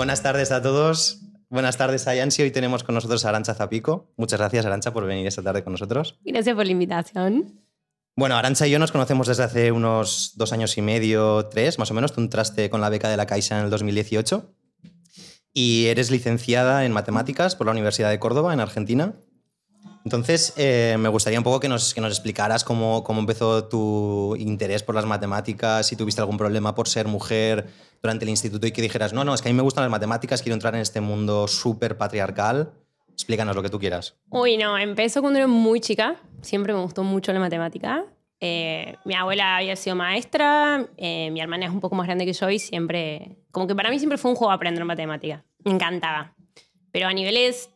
buenas tardes a todos. Buenas tardes a Yansi. Hoy tenemos con nosotros a Arancha Zapico. Muchas gracias, Arancha, por venir esta tarde con nosotros. Gracias por la invitación. Bueno, Arancha y yo nos conocemos desde hace unos dos años y medio, tres, más o menos. Tú entraste con la beca de la Caixa en el 2018 y eres licenciada en matemáticas por la Universidad de Córdoba, en Argentina. Entonces, eh, me gustaría un poco que nos, que nos explicaras cómo, cómo empezó tu interés por las matemáticas, si tuviste algún problema por ser mujer durante el instituto y que dijeras, no, no, es que a mí me gustan las matemáticas, quiero entrar en este mundo súper patriarcal. Explícanos lo que tú quieras. Uy, no, empezó cuando era muy chica. Siempre me gustó mucho la matemática. Eh, mi abuela había sido maestra, eh, mi hermana es un poco más grande que yo y siempre, como que para mí siempre fue un juego aprender matemática. Me encantaba. Pero a niveles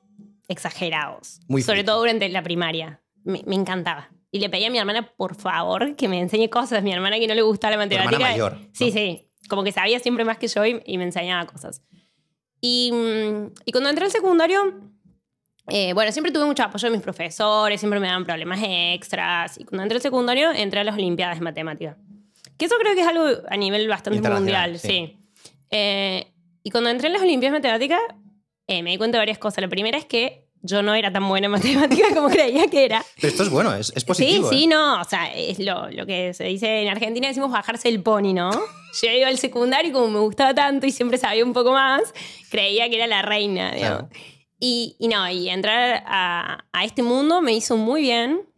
exagerados. Muy Sobre friki. todo durante la primaria. Me, me encantaba. Y le pedí a mi hermana, por favor, que me enseñe cosas. Mi hermana que no le gustaba la Tu hermana matemática. mayor, ¿no? Sí, sí. Como que sabía siempre más que yo y, y me enseñaba cosas. Y, mm, y cuando entré al secundario, eh, bueno, siempre tuve mucho apoyo de mis profesores, siempre me daban problemas extras. Y cuando entré al secundario, entré a las Olimpiadas de Matemática. Que eso creo que es algo a nivel bastante mundial, sí. sí. Eh, y cuando entré en las Olimpiadas de Matemática, eh, me di cuenta de varias cosas. La primera es que yo no era tan buena en matemática como creía que era. Pero esto es bueno, es, es positivo. Sí, sí, ¿eh? no. O sea, es lo, lo que se dice en Argentina, decimos bajarse el pony, ¿no? Yo iba al secundario y como me gustaba tanto y siempre sabía un poco más, creía que era la reina, digamos. Claro. Y, y no, y entrar a, a este mundo me hizo muy bien.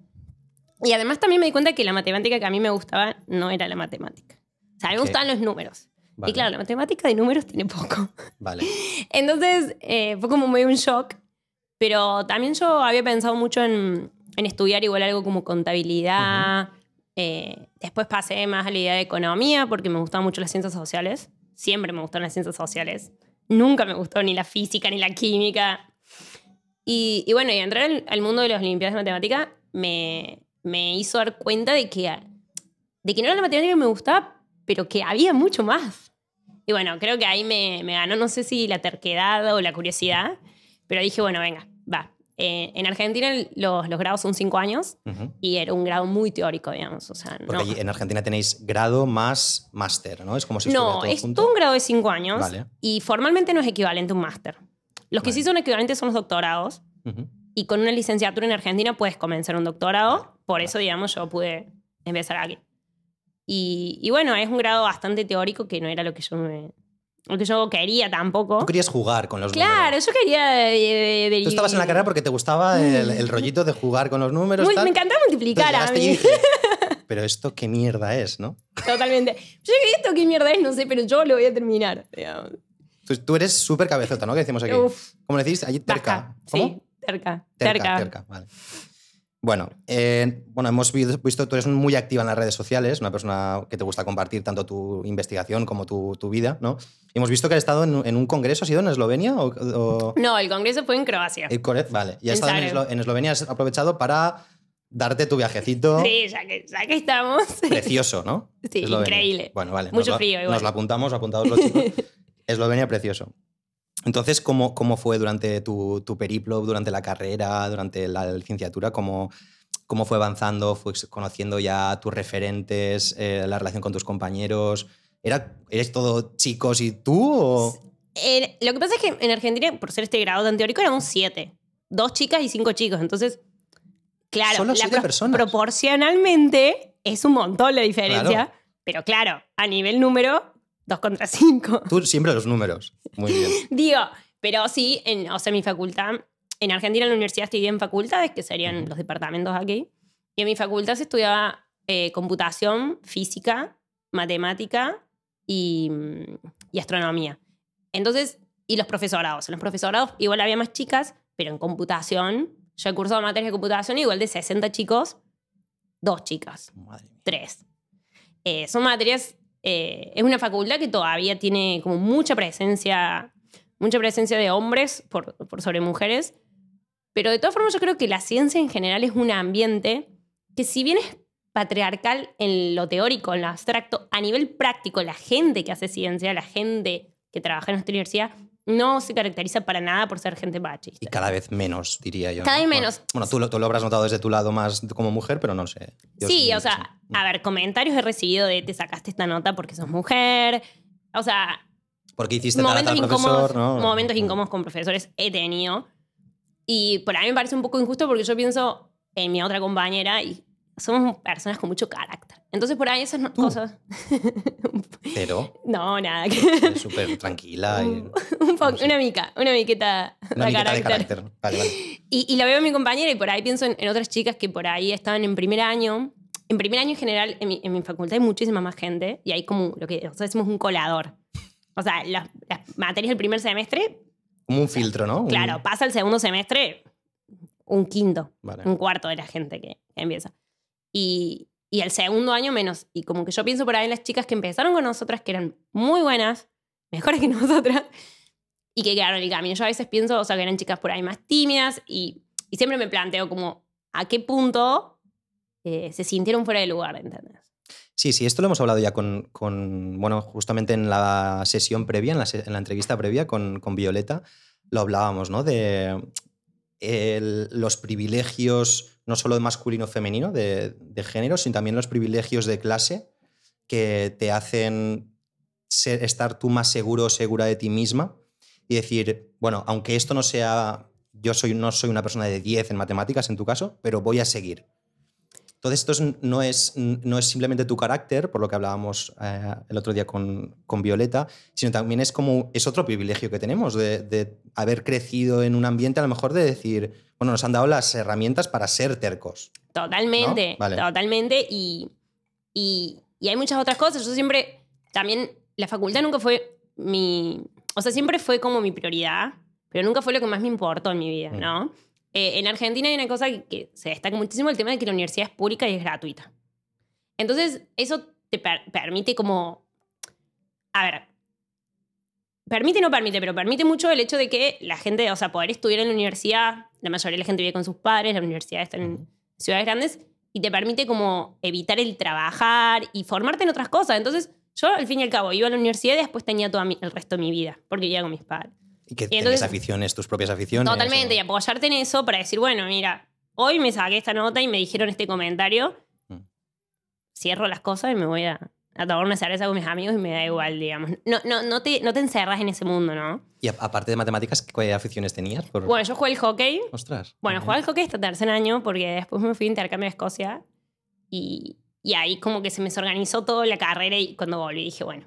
Y además también me di cuenta que la matemática que a mí me gustaba no era la matemática. O sea, a mí me gustaban los números. Vale. Y claro, la matemática de números tiene poco. Vale. Entonces eh, fue como medio un shock, pero también yo había pensado mucho en, en estudiar igual algo como contabilidad. Eh, después pasé más a la idea de economía porque me gustaban mucho las ciencias sociales. Siempre me gustaron las ciencias sociales. Nunca me gustó ni la física ni la química. Y, y bueno, y entrar al, al mundo de las Olimpiadas de Matemática me, me hizo dar cuenta de que, de que no era la matemática que me gustaba, pero que había mucho más. Y bueno, creo que ahí me, me ganó, no sé si la terquedad o la curiosidad, pero dije, bueno, venga, va. Eh, en Argentina los, los grados son cinco años y era un grado muy teórico, digamos. O sea, Porque no, en Argentina tenéis grado más máster, ¿no? Es como si no todo es junto. todo un grado de cinco años Vale. y formalmente no es equivalente a un máster. Los que Vale. sí son equivalentes son los doctorados y con una licenciatura en Argentina puedes comenzar un doctorado. Por eso, digamos, yo pude empezar aquí. Y, y bueno, es un grado bastante teórico que no era lo que yo, me- lo que yo quería tampoco. Tú querías jugar con los Claro, números. yo quería... de- de- de- Tú estabas en la carrera porque te gustaba el, el rollito de jugar con los números. Muy- tal. me encantaba multiplicar a mí. dije, Pero esto qué mierda es, ¿no? Totalmente. Yo esto qué mierda es, no sé, pero yo lo voy a terminar. digamos. Tú, tú eres súper cabezota, ¿no? Que decimos aquí. Uf. ¿Cómo le decís? Allí terca. Baja. ¿Cómo? Sí, terca. Terca, Terca. terca, vale. Bueno, eh, bueno, hemos vi- visto, tú eres muy activa en las redes sociales, una persona que te gusta compartir tanto tu investigación como tu, tu vida, ¿no? Y hemos visto que has estado en, en un congreso, ¿has ido en Eslovenia? O, o- No, el congreso fue en Croacia. el Core- Vale, y has En estado en, Zagreb. Eslo- en Eslovenia, has aprovechado para darte tu viajecito Sí, ya que, ya que estamos. precioso, ¿no? Sí, Eslovenia. increíble. Bueno, vale. Mucho nos igual. Nos lo apuntamos, apuntados los chicos. Eslovenia precioso. Entonces, ¿cómo, cómo fue durante tu, tu periplo, durante la carrera, durante la licenciatura? ¿Cómo, cómo fue avanzando? ¿Fue conociendo ya tus referentes, eh, la relación con tus compañeros? ¿Era, ¿Eres todo chicos y tú? O... Eh, lo que pasa es que en Argentina, por ser este grado tan teórico, éramos siete. Dos chicas y cinco chicos. Entonces, claro, Solo la siete personas. proporcionalmente es un montón la diferencia. Claro. Pero claro, a nivel número, dos contra cinco. Tú siempre los números. Muy bien. Digo, pero sí, en, o sea, mi facultad, en Argentina en la universidad estudié en facultades, que serían los departamentos aquí, y en mi facultad se estudiaba eh, computación, física, matemática y, mm, y astronomía. Entonces, y los profesorados. En los profesorados igual había más chicas, pero en computación, yo he cursado materias de computación igual de 60 chicos, dos chicas Madre mía. tres. Eh, son materias, eh, es una facultad que todavía tiene como mucha presencia, mucha presencia de hombres por, sobre mujeres, pero de todas formas yo creo que la ciencia en general es un ambiente que si bien es patriarcal en lo teórico, en lo abstracto, a nivel práctico, la gente que hace ciencia, la gente que trabaja en esta universidad, no se caracteriza para nada por ser gente machista. Y cada vez menos, diría yo. Cada vez Bueno, menos. Bueno, tú, lo- tú lo habrás notado desde tu lado más como mujer, pero no sé. Yo sí, o sea, a ver, comentarios he recibido de te sacaste esta nota porque sos mujer. O sea, Porque hiciste momentos incómodos, profesor, ¿no? momentos incómodos con profesores he tenido. Y por ahí me parece un poco injusto porque yo pienso en mi otra compañera y somos personas con mucho carácter. Entonces por ahí esas no- cosas... Pero no, nada. súper tranquila y un, un poco- no sé. una mica, una miqueta una de miqueta de carácter. carácter. Vale, vale. Y, y la veo en mi compañera y por ahí pienso en, en otras chicas que por ahí estaban en primer año. En primer año en general, en mi, en mi facultad hay muchísima más gente y hay como lo que nosotros decimos un colador. O sea, las, las materias del primer semestre, Como un filtro, ¿no? Un- claro, pasa el segundo semestre un quinto, Vale. un cuarto de la gente que, que empieza. Y, y el segundo año menos. Y como que yo pienso por ahí en las chicas que empezaron con nosotras, que eran muy buenas, mejores que nosotras, y que quedaron en el camino. Yo a veces pienso, o sea, que eran chicas por ahí más tímidas y, y siempre me planteo como a qué punto eh, se sintieron fuera de lugar, ¿entendés? Sí, sí, esto lo hemos hablado ya con, con- bueno, justamente en la sesión previa, en la, en la entrevista previa con, con Violeta, lo hablábamos, ¿no? De el- los privilegios, no solo de masculino femenino, de, de género, sino también los privilegios de clase que te hacen ser- estar tú más seguro o segura de ti misma y decir, bueno, aunque esto no sea, yo soy, no soy una persona de 10 en matemáticas en tu caso, pero voy a seguir. Entonces, esto es- no, es, no es simplemente tu carácter, por lo que hablábamos eh, el otro día con, con Violeta, sino también es como es otro privilegio que tenemos de, de haber crecido en un ambiente a lo mejor de decir, bueno, nos han dado las herramientas para ser tercos. Totalmente, ¿No? Vale. totalmente. Y, y, y hay muchas otras cosas. Yo siempre, también, la facultad nunca fue mi, o sea, siempre fue como mi prioridad, pero nunca fue lo que más me importó en mi vida, Mm. ¿no? Eh, en Argentina hay una cosa que, que se destaca muchísimo, el tema de que la universidad es pública y es gratuita. Entonces, eso te per- permite como, a ver, permite y no permite, pero permite mucho el hecho de que la gente, o sea, poder estudiar en la universidad, la mayoría de la gente vive con sus padres, la universidad está en ciudades grandes, y te permite como evitar el trabajar y formarte en otras cosas. Entonces, yo al fin y al cabo iba a la universidad y después tenía todo el resto de mi vida, porque vivía con mis padres. Y que entonces- tenías aficiones, tus propias aficiones. Totalmente, y o- apoyarte en eso para decir, bueno, mira, hoy me saqué esta nota y me dijeron este comentario, Mm. cierro las cosas y me voy a, a tomar una cerveza con mis amigos y me da igual, digamos. No, no, no, te, no te encerras en ese mundo, ¿no? Y aparte de matemáticas, ¿qué aficiones tenías? Por... Bueno, yo jugué el hockey. Ostras. Bueno, jugué al hockey hasta tercer año porque después me fui a intercambio a Escocia y, y ahí como que se me desorganizó toda la carrera y cuando volví dije, bueno,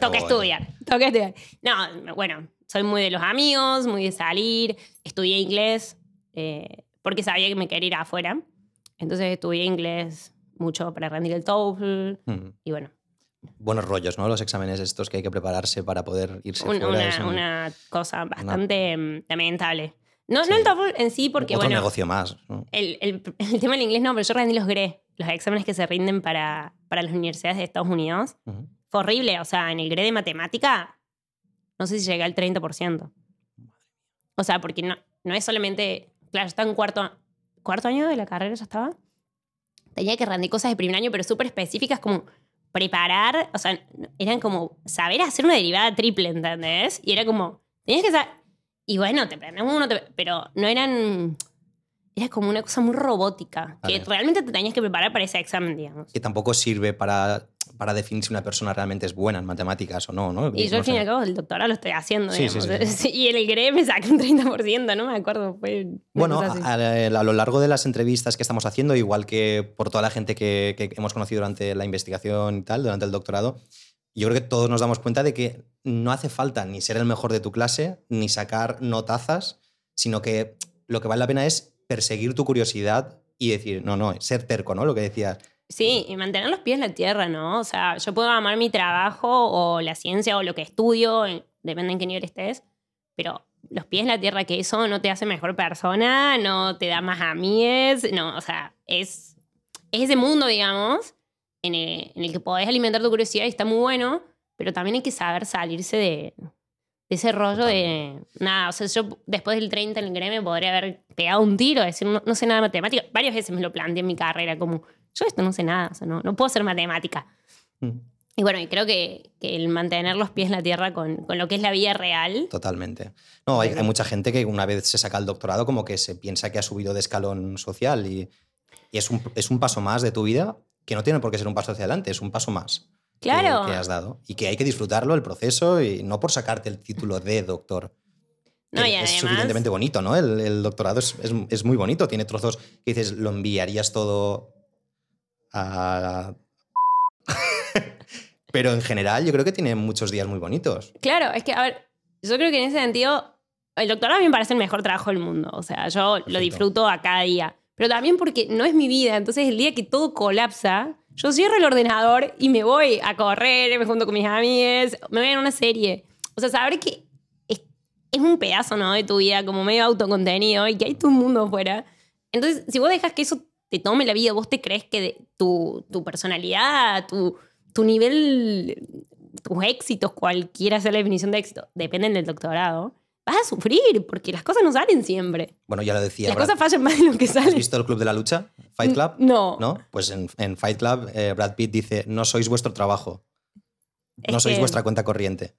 toca estudiar, toca estudiar. No, bueno, soy muy de los amigos, muy de salir, estudié inglés eh, porque sabía que me quería ir afuera. Entonces estudié inglés mucho para rendir el TOEFL Mm. y bueno, Buenos rollos, ¿no? Los exámenes estos que hay que prepararse para poder irse un- fuera. una, un- una cosa bastante mm, lamentable. No, no el Sí. TOEFL en sí porque otro bueno, negocio más. ¿no? El, el- el tema del inglés no, pero yo rendí los GRE, los exámenes que se rinden para, para las universidades de Estados Unidos. Ujú. Fue horrible, o sea, en el GRE de matemática, no sé si llegué al 30%. O sea, porque no, no es solamente, claro, estaba en cuarto, cuarto año de la carrera, ya estaba. Tenía que rendir cosas de primer año, pero súper específicas como preparar, o sea, eran como saber hacer una derivada triple, ¿entendés? Y era como, tenías que saber, y bueno, te prendes uno, te- pero no eran, era como una cosa muy robótica, que realmente te tenías que preparar para ese examen, digamos. Que tampoco sirve para, para definir si una persona realmente es buena en matemáticas o no, ¿no? Y yo No al fin y al cabo el doctorado lo estoy haciendo, Sí, sí, Y en el GRE me saqué un 30%, no me acuerdo. Fue Bueno, a lo largo de las entrevistas que estamos haciendo, igual que por toda la gente que, que hemos conocido durante la investigación y tal, durante el doctorado, yo creo que todos nos damos cuenta de que no hace falta ni ser el mejor de tu clase, ni sacar notazas, sino que lo que vale la pena es perseguir tu curiosidad y decir, no, no, ser terco, ¿no? Lo que decías. Sí, y mantener los pies en la tierra, ¿no? O sea, yo puedo amar mi trabajo o la ciencia o lo que estudio, en- depende en qué nivel estés, pero los pies en la tierra, que eso no te hace mejor persona, no te da más amigues, no, o sea, es, es ese mundo, digamos, en el, en el que podés alimentar tu curiosidad y está muy bueno, pero también hay que saber salirse de, de ese rollo de, nada, o sea, yo después del 30 en el gremio podría haber pegado un tiro, decir, no, no sé nada de matemática. Varias veces me lo planteé en mi carrera, como, yo esto no sé nada, o sea, no, no puedo hacer matemática. Mm, Y bueno, y creo que, que el mantener los pies en la tierra con, con lo que es la vida real, Totalmente. No, hay, hay mucha gente que una vez se saca el doctorado como que se piensa que ha subido de escalón social y, y es, un, es un paso más de tu vida que no tiene por qué ser un paso hacia adelante, es un paso más. que- Claro. que, has dado. Y que hay que disfrutarlo, el proceso, y no por sacarte el título de doctor. No, Que y es además- suficientemente bonito, ¿no? El, el doctorado es, es- es muy bonito, tiene trozos que dices, lo enviarías todo a... Pero en general yo creo que tiene muchos días muy bonitos. Claro, es que, a ver, yo creo que en ese sentido, el doctorado a mí me parece el mejor trabajo del mundo. O sea, yo lo Perfecto. disfruto a cada día. Pero también porque no es mi vida. Entonces, el día que todo colapsa, yo cierro el ordenador y me voy a correr, me junto con mis amigas, me voy a una serie. O sea, saber que es, es un pedazo, ¿no? De tu vida, como medio autocontenido y que hay un mundo afuera. Entonces, si vos dejas que eso te tome la vida, vos te crees que de- tu, tu personalidad, tu, tu nivel, tus éxitos, cualquiera sea la definición de éxito, dependen del doctorado, vas a sufrir porque las cosas no salen siempre. Bueno, ya lo decía. las Brad- cosas fallan más de lo que ¿Has salen. visto el Club de la Lucha? Fight Club. No. ¿No? Pues en, en Fight Club eh, Brad Pitt dice, no sois vuestro trabajo, no Es sois que- vuestra cuenta corriente.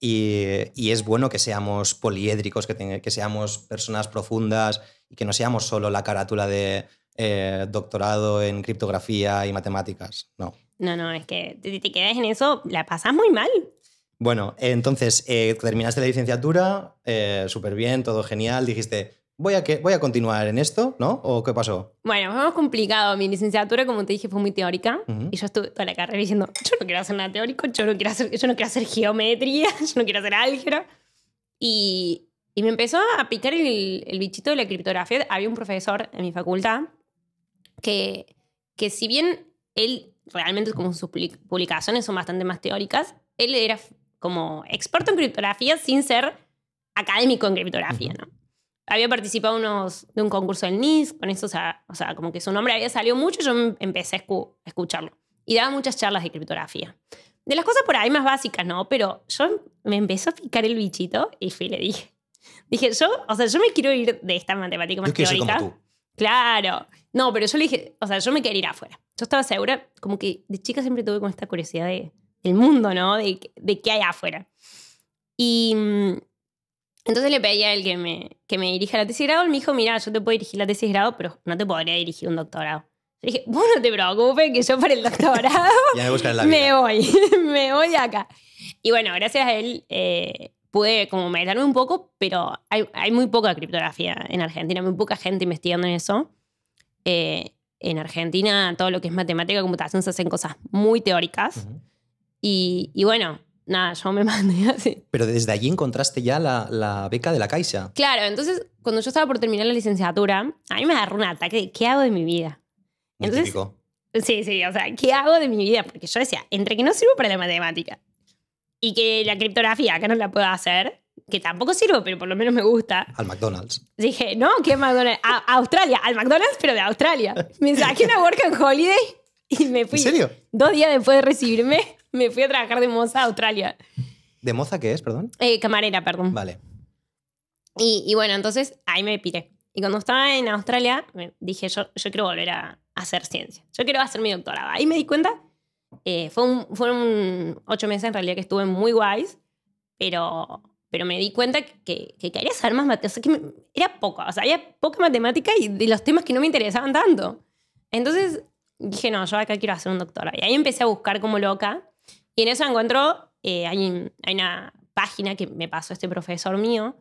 Y, y es bueno que seamos poliédricos, que, ten- que seamos personas profundas y que no seamos solo la carátula de eh, doctorado en criptografía y matemáticas. No. No, no, es que te, te quedas en eso, la pasás muy mal. Bueno, entonces eh, terminaste la licenciatura, eh, súper bien, todo genial. Dijiste, voy a, que, voy a continuar en esto, ¿no? ¿O qué pasó? Bueno, fue más complicado. Mi licenciatura, como te dije, fue muy teórica. Ujú. Y yo estuve toda la carrera diciendo, yo no quiero hacer nada teórico, yo no quiero hacer, yo no quiero hacer geometría, yo no quiero hacer álgebra. Y, y me empezó a picar el, el bichito de la criptografía. Había un profesor en mi facultad que, que si bien él realmente como sus public- publicaciones son bastante más teóricas, él era como experto en criptografía sin ser académico en criptografía. ¿no? Había participado unos, de un concurso del NIS, con eso, o sea, o sea, como que su nombre había salido mucho, yo em- empecé a, escu- escucharlo. Y daba muchas charlas de criptografía. De las cosas por ahí más básicas, ¿no? Pero yo me empezó a picar el bichito y fui le dije. Dije, yo, o sea, yo me quiero ir de esta matemática más Yo teórica. como tú. Claro. No, pero yo le dije, o sea, yo me quería ir afuera. Yo estaba segura, como que de chica siempre tuve con esta curiosidad de, del mundo, ¿no? De, de qué hay afuera. Y mm, entonces le pedí a él que me, que me dirija la tesis de grado. Él me dijo, mira, yo te puedo dirigir la tesis de grado, pero no te podría dirigir un doctorado. Yo dije, vos no te preocupes, que yo para el doctorado me la me voy, me voy de acá. Y bueno, gracias a él eh, pude como meterme un poco, pero hay, hay muy poca criptografía en Argentina, muy poca gente investigando en eso. Eh, en Argentina todo lo que es matemática y computación se hacen cosas muy teóricas. Ujú. Y, y bueno, nada, yo me mandé así. Pero desde allí encontraste ya la, la beca de la Caixa. Claro, entonces cuando yo estaba por terminar la licenciatura, a mí me agarró un ataque de ¿qué hago de mi vida? Muy Entonces- típico. Sí, sí, o sea, ¿qué hago de mi vida? Porque yo decía, entre que no sirvo para la matemática y que la criptografía acá no la puedo hacer, que tampoco sirvo, pero por lo menos me gusta, Al McDonald's. dije, no, ¿qué McDonald's? A, a Australia, al McDonald's, pero de Australia. Me saqué una work and holiday y me fui. ¿En serio? Dos días después de recibirme, me fui a trabajar de moza a Australia. ¿De moza qué es, perdón? Eh, camarera, perdón. Vale. Y, y bueno, entonces ahí me piré. Y cuando estaba en Australia, me dije, yo, yo quiero volver a, a hacer ciencia. Yo quiero hacer mi doctorado. Ahí me di cuenta, eh, fue un- fueron ocho meses en realidad que estuve muy guays, pero, pero me di cuenta que, que quería saber más matemáticas. O sea, que me- era poco, o sea, había poca matemática y de los temas que no me interesaban tanto. Entonces dije, no, yo acá quiero hacer un doctorado. Y ahí empecé a buscar como loca. Y en eso encuentro, eh, hay, hay una página que me pasó este profesor mío,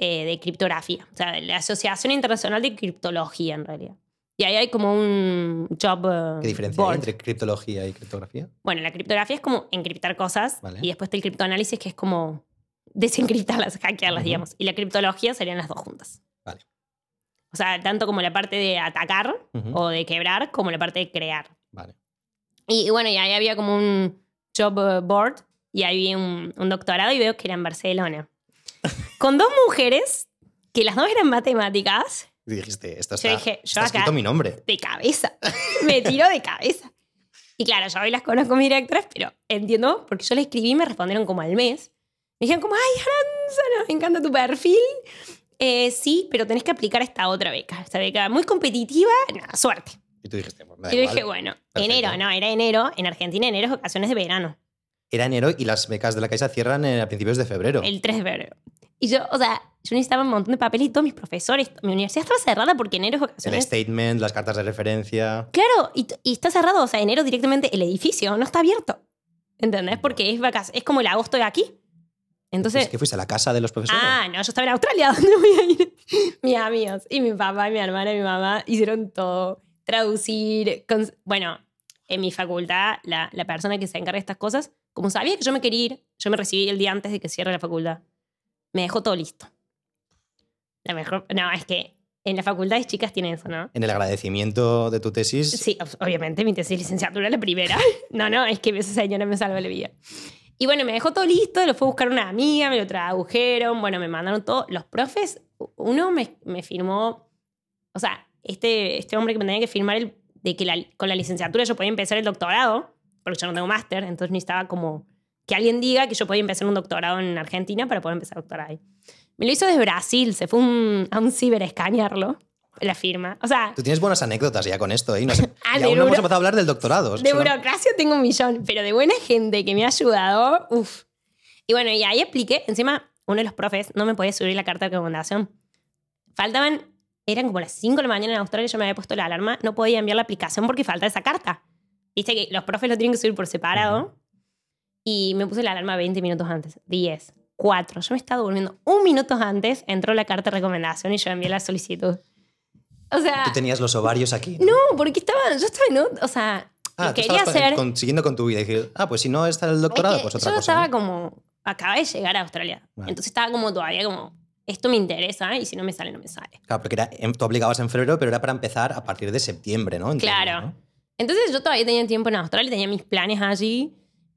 eh, de criptografía, o sea, la Asociación Internacional de Criptología en realidad. Y ahí hay como un job eh, ¿Qué diferencia hay board. entre criptología y criptografía? Bueno, la criptografía es como encriptar cosas Vale. y después está el criptoanálisis que es como desencriptarlas, hackearlas, Ujú. digamos. Y la criptología serían las dos juntas. Vale. O sea, tanto como la parte de atacar Ujú. o de quebrar, como la parte de crear. Vale. Y, y bueno, y ahí había como un job eh, board y ahí vi un, un doctorado y veo que era en Barcelona. Con dos mujeres, que las dos eran matemáticas, Y dijiste, esto Yo está, dije, yo está acá- escrito mi nombre. de cabeza. Me tiró de cabeza. Y claro, yo hoy las conozco mis directoras, pero entiendo, porque yo le escribí y me respondieron como al mes. Me dijeron como, ay, Aranza, me encanta tu perfil. Eh, sí, pero tenés que aplicar esta otra beca. Esta beca muy competitiva, nada, suerte. Y tú dijiste, Y yo dije, bueno, Perfecto. enero, no, era enero. En Argentina, enero es ocasiones de verano. Era enero y las becas de la Caixa cierran eh, a principios de febrero. El 3 de febrero. Y yo, o sea, yo necesitaba un montón de papel y todos mis profesores. Mi universidad estaba cerrada porque enero es El ocasiones. statement, las cartas de referencia. Claro, y, y está cerrado, o sea, enero directamente el edificio no está abierto. ¿Entendés? Porque es vacas, es como el agosto de aquí. Entonces, ¿Qué fuiste a la casa de los profesores? Ah, no, yo estaba en Australia, ¿dónde voy a ir? Mis amigos y mi papá y mi hermana y mi mamá hicieron todo. Traducir. cons- Bueno, en mi facultad, la, la persona que se encarga de estas cosas, como sabía que yo me quería ir, yo me recibí el día antes de que cierre la facultad. Me dejó todo listo. La mejor. No, es que en las facultades chicas tienen eso, ¿no? En el agradecimiento de tu tesis, Sí, ob- obviamente mi tesis de licenciatura la primera. No, no, es que esa señora me salvó la vida. Y bueno, me dejó todo listo, lo fue a buscar una amiga, me lo tradujeron, bueno, me mandaron todo. Los profes, uno me, me firmó, o sea, este, este hombre que me tenía que firmar el, de que la- con la licenciatura yo podía empezar el doctorado, porque yo no tengo máster, entonces necesitaba como que alguien diga que yo podía empezar un doctorado en Argentina para poder empezar doctorado ahí. Me lo hizo desde Brasil, se fue un- a un ciber a escanearlo, la firma. O sea, tú tienes buenas anécdotas ya con esto, ¿eh? No sé- Ah, y aún no hemos empezado a hablar del doctorado. De burocracia tengo un millón, pero de buena gente que me ha ayudado, uff. Y bueno, y ahí expliqué, encima uno de los profes no me podía subir la carta de recomendación. Faltaban, eran como las 5 de la mañana en Australia, yo me había puesto la alarma, no podía enviar la aplicación porque falta esa carta. Viste que los profes lo tienen que subir por separado. Y me puse la alarma 20 minutos antes, 10, 4. Yo me estaba durmiendo un minuto antes, entró la carta de recomendación y yo envié la solicitud. O sea, Tú tenías los ovarios aquí. no, porque estaba, yo estaba en, o sea, Ah, quería hacer... con- siguiendo con tu vida y decir, ah, pues si no está el doctorado, Es que pues otra yo cosa. estaba ¿no? como, acabé de llegar a Australia. Vale. Entonces estaba como todavía como, esto me interesa y si no me sale, no me sale. Claro, porque era, tú aplicabas en febrero, pero era para empezar a partir de septiembre, ¿no? Entiendo, Claro. ¿no? Entonces yo todavía tenía tiempo en Australia, tenía mis planes allí.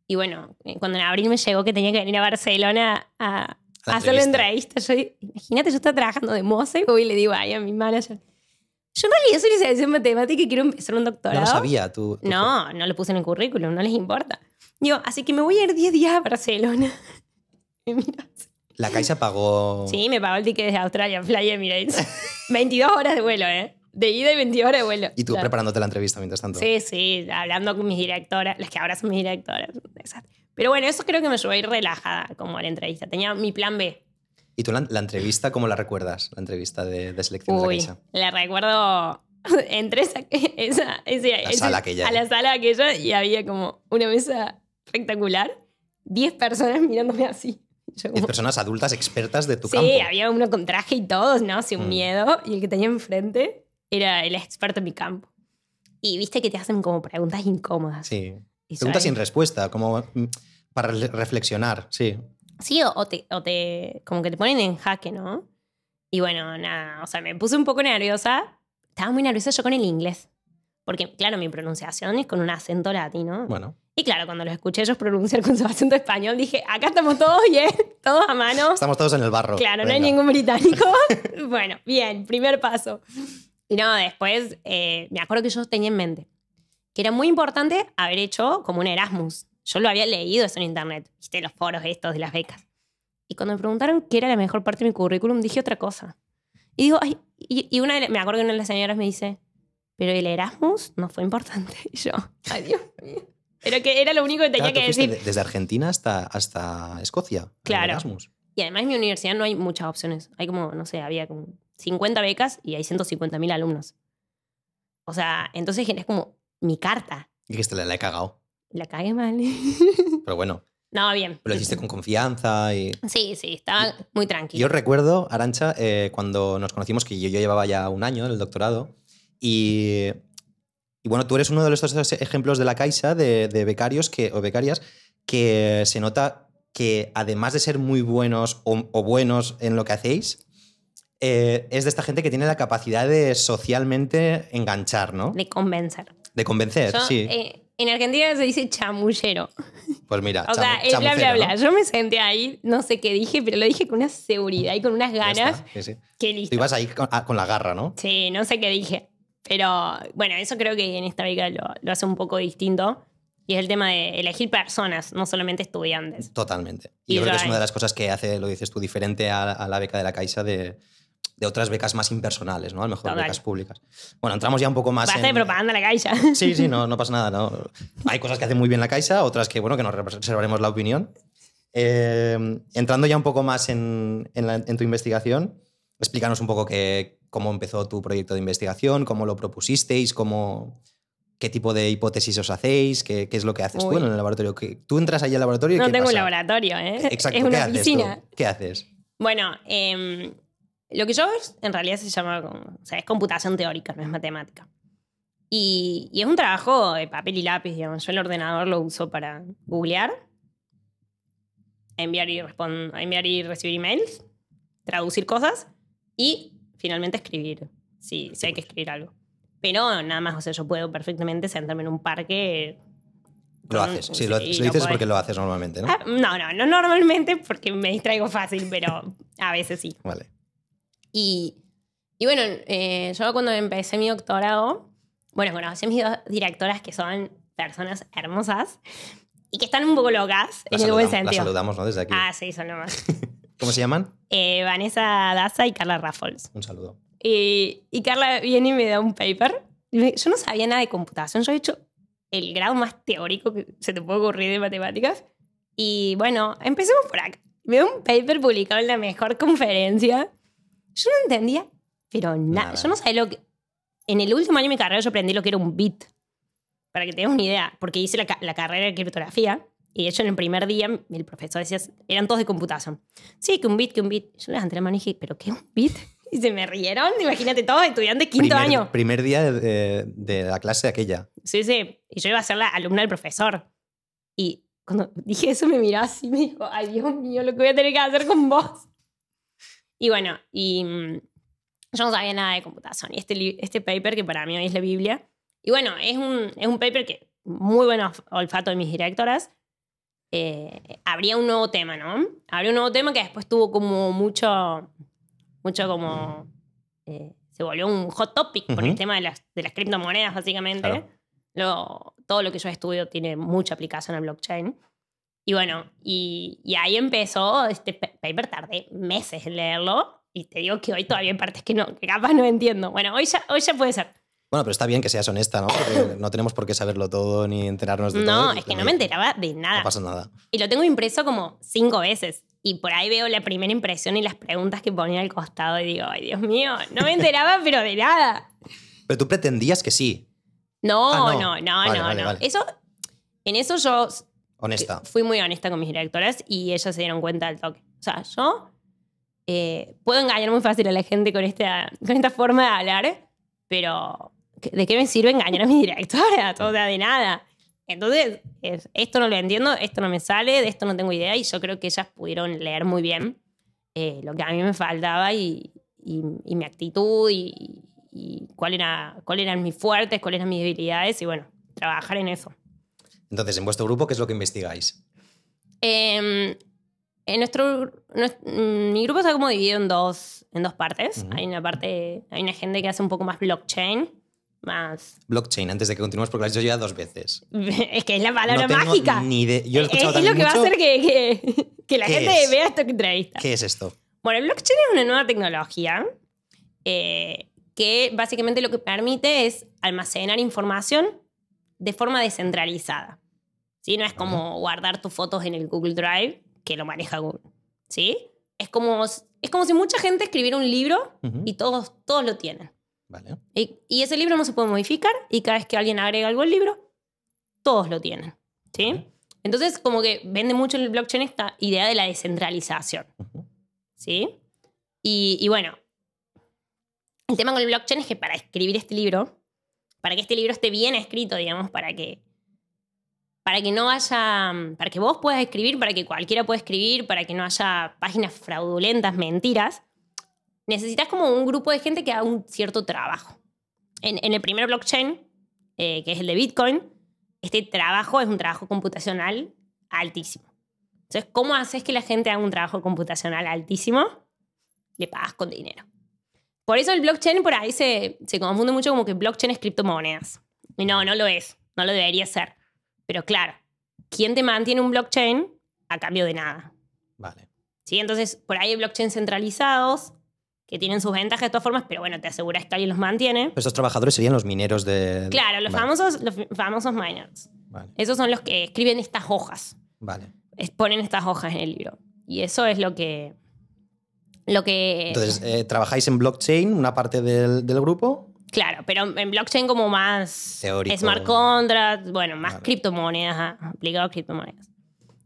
Y bueno, eh, cuando en abril me llegó que tenía que venir a Barcelona a, a hacer la entrevista. entrevista, yo, imagínate, yo estaba trabajando de moza y voy y le digo ahí a mi manager, yo en realidad soy licenciada en matemática y quiero empezar un No doctorado. lo sabía tú. tú- No, no lo puse en el currículum, no les importa. Digo, así que me voy a ir 10 días a Barcelona. Y La Caixa pagó. Sí, me pagó el ticket desde Australia, Fly Emirates. 22 horas de vuelo, ¿eh? De ida y 22 horas de vuelo. Y tú Claro. preparándote la entrevista mientras tanto. Sí, sí, hablando con mis directoras, las que ahora son mis directoras. Exacto. Pero bueno, eso creo que me ayudó a ir relajada como a la entrevista. Tenía mi plan B. ¿Y tú la, la entrevista, cómo la recuerdas? La entrevista de, de selección de la Uy, la recuerdo. Entré esa, esa, ese- La ese- sala aquella. a la sala aquella y había como una mesa espectacular, 10 personas mirándome así. Yo como- personas adultas expertas de tu sí, campo. había uno con traje y todos, ¿no? Sin Mm. miedo. Y el que tenía enfrente era el experto en mi campo. Y viste que te hacen como preguntas incómodas. Sí. Y Preguntas soy- sin respuesta, como mm, para re- reflexionar, sí. Sí, o, o te, o te- como que te ponen en jaque, ¿no? Y bueno, nada, o sea, me puse un poco nerviosa. Estaba muy nerviosa yo con el inglés. Porque, claro, mi pronunciación es con un acento latino. Bueno, Y claro, cuando los escuché ellos pronunciar con su acento español, dije, acá estamos todos bien, todos a mano. estamos todos en el barro. Claro, no hay Venga. ningún británico. bueno, bien, primer paso. Y no, después eh, me acuerdo que yo tenía en mente que era muy importante haber hecho como un Erasmus. Yo lo había leído eso en internet, viste, los foros estos de las becas. Y cuando me preguntaron qué era la mejor parte de mi currículum, dije otra cosa. Y digo, ay, y, y una de, me acuerdo que una de las señoras me dice, pero el Erasmus no fue importante. Y yo, ay Dios mío. Pero que era lo único que tenía Claro, que decir. de- desde Argentina hasta, hasta Escocia. Claro. Erasmus. Y además en mi universidad no hay muchas opciones. Hay como, no sé, había como 50 becas y hay 150.000 alumnos. O sea, entonces es como mi carta. Y dijiste, la, la he cagado. La cagué mal. Pero bueno, no, bien. lo hiciste con confianza y... Sí, sí, estaba muy tranquilo. Yo recuerdo, Arancha, eh, cuando nos conocimos, que yo, yo llevaba ya un año en el doctorado, y, y bueno, tú eres uno de estos ejemplos de la Caixa de, de becarios que, o becarias que se nota que además de ser muy buenos o, o buenos en lo que hacéis, eh, es de esta gente que tiene la capacidad de socialmente enganchar, ¿no? De convencer. De convencer, Yo, sí. eh, en Argentina se dice chamullero. pues mira, O sea, el bla, bla, bla. ¿no? Yo me senté ahí, no sé qué dije, pero lo dije con una seguridad y con unas ganas. está, sí, sí. Que Tú listo. ibas ahí con, ah, con la garra, ¿no? Sí, no sé qué dije. Pero bueno, eso creo que en esta beca lo, lo hace un poco distinto. Y es el tema de elegir personas, no solamente estudiantes. Totalmente. Y, Y yo creo que es una de las cosas que hace, lo dices tú, diferente a, a la beca de la Caixa de, de otras becas más impersonales, ¿no? A lo mejor Total. becas públicas. Bueno, entramos ya un poco más Basta en... de propaganda la caixa. Sí, sí, no, no pasa nada. ¿no? Hay cosas que hace muy bien la Caixa, otras que, bueno, que nos reservaremos la opinión. Eh, entrando ya un poco más en, en la- en tu investigación, explícanos un poco que, cómo empezó tu proyecto de investigación, cómo lo propusisteis, cómo, qué tipo de hipótesis os hacéis, qué, qué es lo que haces tú en el laboratorio. ¿Qué- Tú entras ahí al laboratorio y No ¿qué tengo un laboratorio, ¿eh? Exacto, es ¿qué haces tú? ¿Qué haces? Bueno, em, lo que yo hago en realidad se llama, o sea, es computación teórica, no es matemática. Y, y es un trabajo de papel y lápiz, digamos. Yo el ordenador lo uso para googlear, enviar y, enviar y recibir emails, traducir cosas y finalmente escribir, si, si hay que escribir algo. Pero nada más, o sea, yo puedo perfectamente sentarme en un parque. Lo haces. Sí, lo, sí, lo lo dices porque lo haces normalmente, ¿no? Ah, no, no, no normalmente porque me distraigo fácil, pero a veces sí. Vale. Y, y bueno, eh, yo cuando empecé mi doctorado, bueno, conocí a mis dos directoras que son personas hermosas y que están un poco locas La, en el buen sentido. saludamos, ¿no? Desde aquí. Ah, sí, son nomás. ¿Cómo se llaman? Eh, Vanessa Daza y Carla Raffles. Un saludo. Y, y Carla viene y me da un paper. Yo no sabía nada de computación. Yo he hecho el grado más teórico que se te puede ocurrir de matemáticas. Y bueno, empecemos por acá. Me da un paper publicado en la mejor conferencia. Yo no entendía, pero nada. Yo no sabía lo que... En el último año de mi carrera yo aprendí lo que era un bit. Para que tengas una idea. Porque hice la, la carrera de criptografía. Y de hecho en el primer día el profesor decía, eran todos de computación. Sí, que un bit, que un bit. Yo levanté la mano y dije, ¿pero qué un bit? Y se me rieron. Imagínate todos estudiantes quinto primer, año. Primer día de, de- de la clase aquella. Sí, sí. Y yo iba a ser la alumna del profesor. Y cuando dije eso me miró así y me dijo, ay Dios mío, lo que voy a tener que hacer con vos. Y bueno, y mm, yo no sabía nada de computación. Y este, este paper, que para mí hoy es la Biblia, y bueno, es un, es un paper que muy buen olf- olfato de mis directoras. eh, habría un nuevo tema, ¿no? Habría un nuevo tema que después tuvo como mucho, mucho como... eh, se volvió un hot topic por el tema de las, de las criptomonedas, básicamente. Claro. Lo- todo lo que yo estudio tiene mucha aplicación al blockchain. Y bueno, y, y ahí empezó este pa- paper, tardé meses en leerlo. Y te digo que hoy todavía hay partes que, no, que capaz no entiendo. Bueno, hoy ya, hoy ya puede ser. Bueno, pero está bien que seas honesta, ¿no? Porque no tenemos por qué saberlo todo ni enterarnos de todo. No, es que no me enteraba de No nada. pasa nada. Y lo tengo impreso como cinco veces. Y por ahí veo la primera impresión y las preguntas que ponía al costado y digo, ay Dios mío, no me enteraba pero de nada. Pero tú pretendías que sí. No, Ah, no, no. no, Vale, no, vale, no. vale. Eso, en eso yo Honesta. fui muy honesta con mis directoras y ellas se dieron cuenta del toque. O sea, yo eh, puedo engañar muy fácil a la gente con esta, con esta forma de hablar, pero ¿qué- ¿de qué me sirve engañar a mis directoras? O sea, de nada. Entonces, es- esto no lo entiendo, esto no me sale, de esto no tengo idea y yo creo que ellas pudieron leer muy bien eh, lo que a mí me faltaba y, y- y mi actitud y, y cuál era, cuáles eran mis fuertes, cuáles eran mis debilidades y bueno, trabajar en eso. Entonces, en vuestro grupo, ¿qué es lo que investigáis? Eh, en nuestro, nues- mm, mi grupo está como dividido en dos, en dos partes. Ujú. Hay una parte, hay una gente que hace un poco más blockchain, más... Blockchain, antes de que continuemos, porque lo has dicho ya dos veces. Es que es la palabra no mágica. Ni idea. Yo he es, escuchado es lo también que va a mucho. hacer que, que, que la ¿Qué gente es? vea esta entrevista. ¿Qué es esto? Bueno, el blockchain es una nueva tecnología eh, que básicamente lo que permite es almacenar información de forma descentralizada. ¿sí? No es como guardar tus fotos en el Google Drive, que lo maneja Google. ¿sí? Es, como, es como si mucha gente escribiera un libro y todos, todos lo tienen. Vale. Y, y ese libro no se puede modificar y cada vez que alguien agrega algo al libro, todos lo tienen. ¿sí? Vale. Entonces, como que vende mucho en el blockchain esta idea de la descentralización. ¿sí? Y, y bueno, el tema con el blockchain es que para escribir este libro, para que este libro esté bien escrito, digamos, para que, para que no haya, para que vos puedas escribir, para que cualquiera pueda escribir, para que no haya páginas fraudulentas, mentiras, necesitas como un grupo de gente que haga un cierto trabajo. En, en el primer blockchain, eh, que es el de Bitcoin, este trabajo es un trabajo computacional altísimo. Entonces, ¿cómo haces que la gente haga un trabajo computacional altísimo? Le pagas con dinero. Por eso el blockchain por ahí se, se confunde mucho como que blockchain es criptomonedas. Y no, no lo es. No lo debería ser. Pero claro, ¿quién te mantiene un blockchain a cambio de nada? Vale. ¿Sí? Entonces, por ahí hay blockchains centralizados que tienen sus ventajas de todas formas, pero bueno, te aseguras que alguien los mantiene. Pero estos trabajadores serían los mineros de. Claro, los, Vale, famosos, los famosos miners. Vale. Esos son los que escriben estas hojas. vale. ponen estas hojas en el libro. Y eso es lo que. Lo que. Entonces, eh, trabajáis en blockchain, una parte del, del grupo. Claro, pero en blockchain como más Teórico. smart contracts, bueno, más Vale. criptomonedas, aplicado a criptomonedas.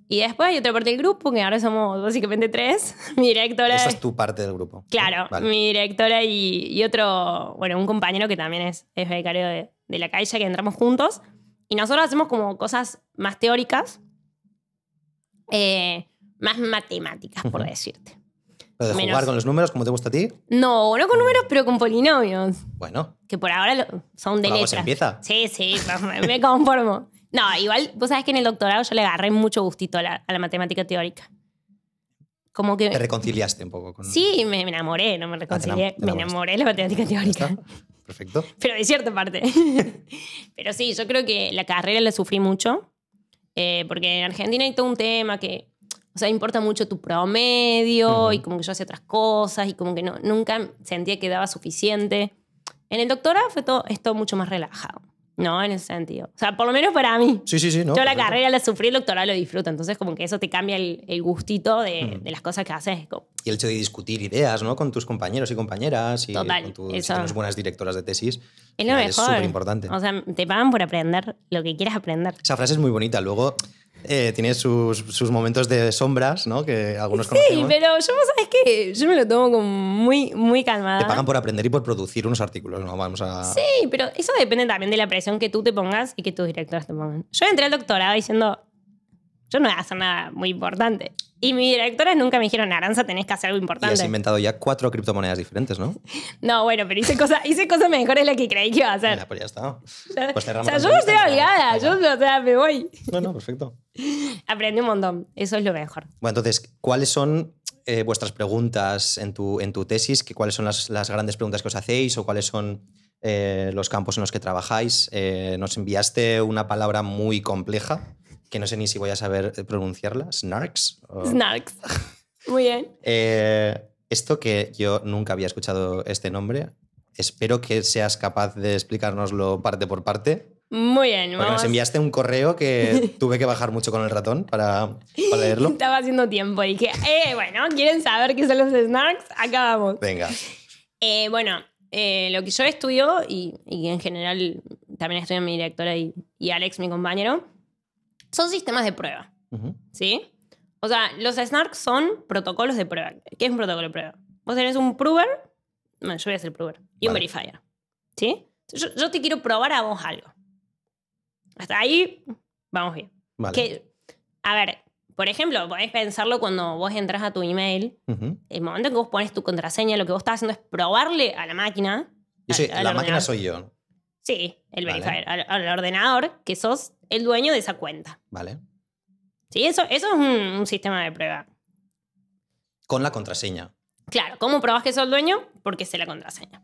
Y después hay otra parte del grupo, que ahora somos básicamente tres. Mi directora. Esa es tu parte del grupo. Claro, Vale. mi directora y, y otro, bueno, un compañero que también es, es becario de, de la Caixa, que entramos juntos. Y nosotros hacemos como cosas más teóricas, eh, más matemáticas, por decirte. Lo de menos- jugar con los números, como te gusta a ti, No, no con números, pero con polinomios. bueno, Que por ahora lo- son de algo se letras. empieza. Sí, sí, me, conformo. No, igual, vos sabés que en el doctorado yo le agarré mucho gustito a la, a la matemática teórica. Como que... Te reconciliaste un poco con. Sí, me, me enamoré, no me reconcilié. te me enamoré de la matemática teórica. Perfecto. Pero de cierta parte. Pero sí, yo creo que la carrera la sufrí mucho. eh, porque en Argentina hay todo un tema que, o sea, importa mucho tu promedio Ujú. y como que yo hacía otras cosas y como que no, nunca sentía que daba suficiente. En el doctorado fue todo, es todo mucho más relajado, ¿no? En ese sentido. O sea, por lo menos para mí. Sí, sí, sí. No, yo la carrera la sufrí, el doctorado lo disfruto. Entonces como que eso te cambia el, el gustito de, Ujú. de las cosas que haces. Y el hecho de discutir ideas, ¿no? Con tus compañeros y compañeras y Total, con tus eso- buenas directoras de tesis. es lo mejor. Es súper importante. O sea, te pagan por aprender lo que quieras aprender. Esa frase es muy bonita. Luego eh, tiene sus, sus momentos de sombras, ¿no? Que algunos Sí, conocemos. pero yo, vos sabés que yo me lo tomo como muy, muy calmada. Te pagan por aprender y por producir unos artículos, ¿no? Vamos a... Sí, pero eso depende también de la presión que tú te pongas y que tus directores te pongan. Yo entré al doctorado diciendo, yo no voy a hacer nada muy importante. Y mis directoras nunca me dijeron, Aranza, tenés que hacer algo Y has importante. inventado ya cuatro criptomonedas diferentes, ¿no? No, bueno, pero hice cosas, hice cosas mejores de las que creí que iba a hacer. Venga, pues ya está. Pues cerramos o sea, la yo no estoy obligada, yo, o sea, me voy. No, no, perfecto. Aprendí un montón, eso es lo mejor. Bueno, entonces, ¿cuáles son eh, vuestras preguntas en tu, en tu tesis? ¿Qué- ¿Cuáles son las, las grandes preguntas que os hacéis o cuáles son eh, los campos en los que trabajáis? Eh, nos enviaste una palabra muy compleja que no sé ni si voy a saber pronunciarla. ¿Snarks? o- Snarks. Muy bien. Esto que yo nunca había escuchado este nombre, espero que seas capaz de explicárnoslo parte por parte. Muy bien. Porque vamos. nos enviaste un correo que tuve que bajar mucho con el ratón para, para leerlo. Estaba haciendo tiempo. Dije, eh, bueno, ¿quieren saber qué son los snarks? Acá vamos. Venga. Eh, bueno, eh, lo que yo estudio, y, y en general también estudia mi directora y, y Alex, mi compañero, son sistemas de prueba, Ujú. ¿sí? O sea, los snarks son protocolos de prueba. ¿Qué es un protocolo de prueba? Vos tenés un prover, bueno, yo voy a ser prover, y un Vale. verifier, ¿sí? Yo, yo te quiero probar a vos algo. Hasta ahí, vamos bien. Vale. Que, a ver, por ejemplo, podés pensarlo cuando vos entras a tu email el momento en que vos pones tu contraseña, lo que vos estás haciendo es probarle a la máquina. Yo soy- al la máquina soy yo. Sí, el Vale. verifier. Al, al ordenador que sos el dueño de esa cuenta. Vale. Sí, eso, eso es un, un sistema de prueba. Con la contraseña. Claro, ¿cómo probás que sos el dueño? Porque sé la contraseña.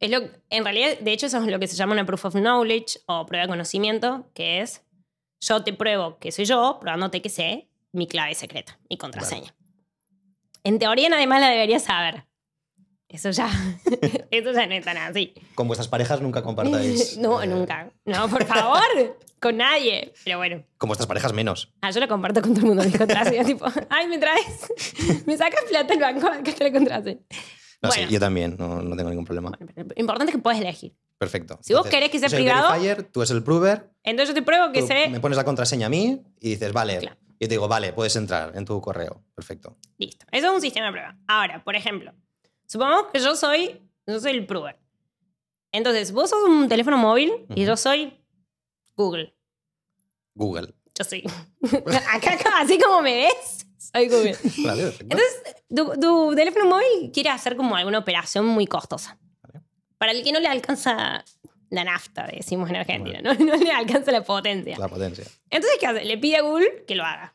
Es lo, en realidad, de hecho, eso es lo que se llama una proof of knowledge o prueba de conocimiento, que es yo te pruebo que soy yo, probándote que sé mi clave secreta, mi contraseña. En teoría, nadie más la debería saber. Eso ya, eso ya no es tan así. Con vuestras parejas nunca compartáis. No, eh, nunca. No, por favor, con nadie. Pero bueno, Con vuestras parejas menos. ah, yo lo comparto con todo el mundo mi contraseña. tipo, ay, me traes, me sacas plata del banco, acá está la contraseña. No, Bueno. sí, yo también, no, no tengo ningún problema. Bueno, importante es que puedes elegir. Perfecto. Si vos querés que sea yo soy el privado- verifier, tú eres el prover, Entonces yo te pruebo que tú sé. me pones la contraseña a mí y dices, vale. Claro. Yo te digo, vale, puedes entrar en tu correo. Perfecto. Listo. Eso es un sistema de prueba. Ahora, por ejemplo, supongamos que yo soy, yo soy el prover. Entonces, vos sos un teléfono móvil y Ujú. yo soy Google. Google. Yo soy. acá, acá, así como me ves, Vale, perfecto. Entonces, tu, tu teléfono móvil quiere hacer como alguna operación muy costosa. Vale. Para el que no le alcanza la nafta, decimos en Argentina, ¿no? no le alcanza la potencia. la potencia. Entonces, ¿qué hace? Le pide a Google que lo haga.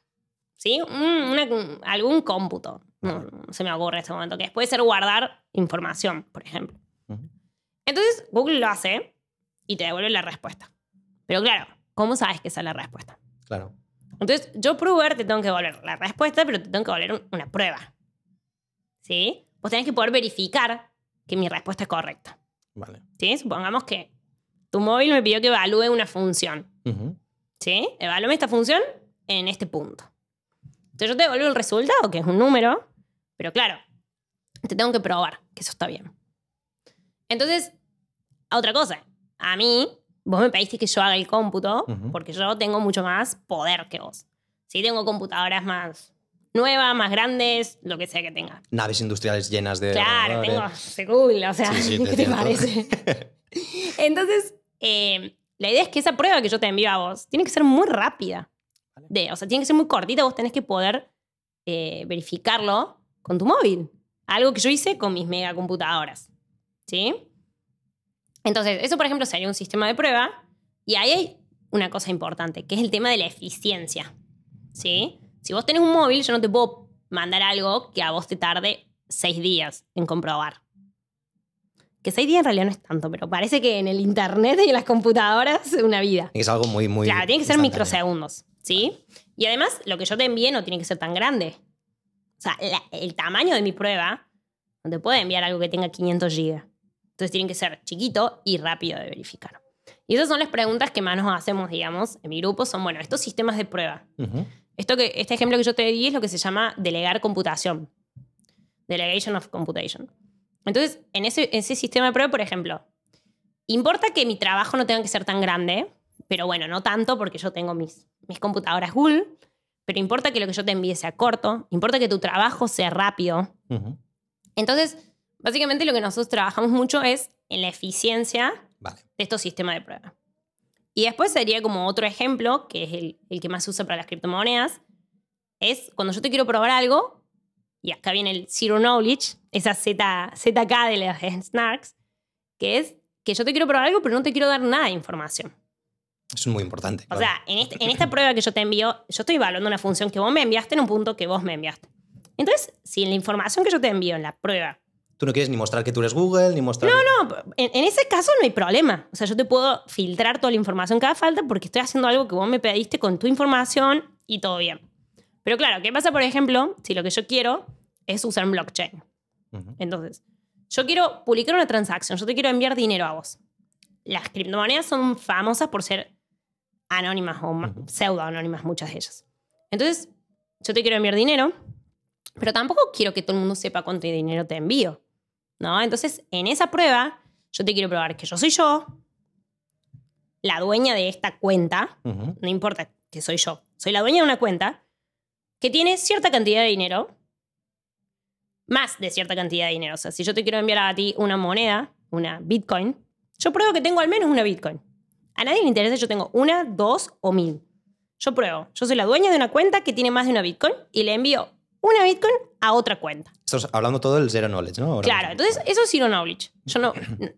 ¿Sí? Una- algún cómputo. No, no se me ocurre en este momento. Que puede ser guardar información, por ejemplo. Entonces, Google lo hace y te devuelve la respuesta. Pero claro, ¿cómo sabes que esa es la respuesta? Claro. Entonces, yo, prover, te tengo que devolver la respuesta, pero te tengo que devolver un- una prueba. ¿Sí? Vos tenés que poder verificar que mi respuesta es correcta. Vale. ¿Sí? Supongamos que tu móvil me pidió que evalúe una función. Ujú. ¿Sí? Evalúame esta función en este punto. Entonces yo te devuelvo el resultado, que es un número, pero claro, te tengo que probar que eso está bien. Entonces, otra cosa. A mí, vos me pediste que yo haga el cómputo Ujú. porque yo tengo mucho más poder que vos. Sí, tengo computadoras más nuevas, más grandes, lo que sea que tenga. Naves industriales llenas de... Claro, tengo Segul, o sea, Sí, sí, te ¿qué te entiendo. parece? Entonces, eh, la idea es que esa prueba que yo te envío a vos tiene que ser muy rápida. De, o sea, tiene que ser muy cortita, vos tenés que poder eh, verificarlo con tu móvil. Algo que yo hice con mis megacomputadoras. ¿Sí? Entonces, eso, por ejemplo, sería un sistema de prueba. Y ahí hay una cosa importante, que es el tema de la eficiencia. ¿Sí? Si vos tenés un móvil, yo no te puedo mandar algo que a vos te tarde seis días en comprobar. Que seis días en realidad no es tanto, pero parece que en el internet y en las computadoras es una vida. Es algo muy, muy... Claro, tiene que ser microsegundos, ¿sí? Y además, lo que yo te envíe no tiene que ser tan grande. O sea, la- el tamaño de mi prueba no te puede enviar algo que tenga 500 GB. Entonces tiene que ser chiquito y rápido de verificar. Y esas son las preguntas que más nos hacemos, digamos, en mi grupo, son, bueno, estos sistemas de prueba. Esto que, este ejemplo que yo te di es lo que se llama delegar computación. Delegation of computation. Entonces, en ese, ese sistema de prueba, por ejemplo, importa que mi trabajo no tenga que ser tan grande, pero bueno, no tanto porque yo tengo mis, mis computadoras Google, pero importa que lo que yo te envíe sea corto, importa que tu trabajo sea rápido. Entonces, básicamente lo que nosotros trabajamos mucho es en la eficiencia Vale. de estos sistemas de prueba. Y después sería como otro ejemplo, que es el, el que más se usa para las criptomonedas, es cuando yo te quiero probar algo, y acá viene el Zero Knowledge, esa Z, ZK de las snarks, que es que yo te quiero probar algo, pero no te quiero dar nada de información. Eso es muy importante. O sea, en, este- en esta prueba que yo te envío, yo estoy evaluando una función que vos me enviaste en un punto que vos me enviaste. Entonces, si en la información que yo te envío en la prueba Tú no quieres ni mostrar que tú eres Google, ni mostrar... no, en, en ese caso no hay problema. O sea, yo te puedo filtrar toda la información que haga falta porque estoy haciendo algo que vos me pediste con tu información y todo bien. Pero claro, ¿qué pasa, por ejemplo, si lo que yo quiero es usar un blockchain? Entonces, yo quiero publicar una transacción, yo te quiero enviar dinero a vos. Las criptomonedas son famosas por ser anónimas o ma- Ujú. pseudo-anónimas, muchas de ellas. Entonces, yo te quiero enviar dinero, pero tampoco quiero que todo el mundo sepa cuánto dinero te envío. ¿No? Entonces, en esa prueba, yo te quiero probar que yo soy yo, la dueña de esta cuenta, no importa que soy yo, soy la dueña de una cuenta que tiene cierta cantidad de dinero, más de cierta cantidad de dinero. O sea, si yo te quiero enviar a ti una moneda, una Bitcoin, yo pruebo que tengo al menos una Bitcoin. A nadie le interesa si yo tengo una, dos o mil. Yo pruebo, yo soy la dueña de una cuenta que tiene más de una Bitcoin y le envío una Bitcoin a otra cuenta. Estás hablando todo del zero knowledge, ¿no? Ahora Claro, entonces eso es zero knowledge. Yo no,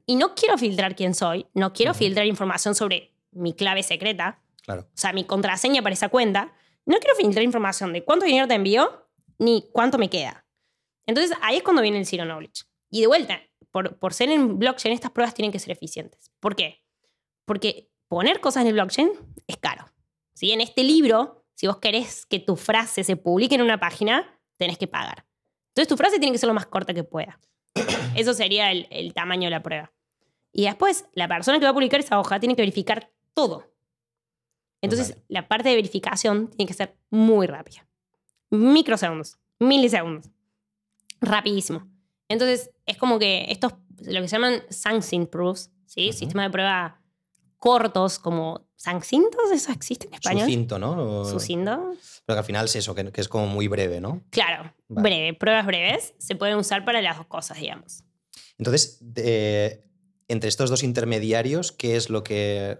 y no quiero filtrar quién soy, no quiero filtrar información sobre mi clave secreta, Claro. o sea, mi contraseña para esa cuenta. No quiero filtrar información de cuánto dinero te envío ni cuánto me queda. Entonces ahí es cuando viene el zero knowledge. Y de vuelta, por, por ser en blockchain, estas pruebas tienen que ser eficientes. ¿Por qué? Porque poner cosas en el blockchain es caro. ¿Sí? En este libro, si vos querés que tu frase se publique en una página, tenés que pagar. Entonces tu frase tiene que ser lo más corta que pueda. Eso sería el, el tamaño de la prueba. Y después, la persona que va a publicar esa hoja tiene que verificar todo. Entonces, Vale. la parte de verificación tiene que ser muy rápida. Microsegundos, milisegundos. Rapidísimo. Entonces, es como que estos, lo que se llaman succinct proofs, ¿sí? Sistemas de prueba cortos, como succintos, ¿eso existe en español? Sucinto, ¿no? O- Sucinto. Pero que al final es eso, que, que es como muy breve, ¿no? Claro, Vale. breve. Pruebas breves se pueden usar para las dos cosas, digamos. Entonces, entre estos dos intermediarios, ¿qué es lo que.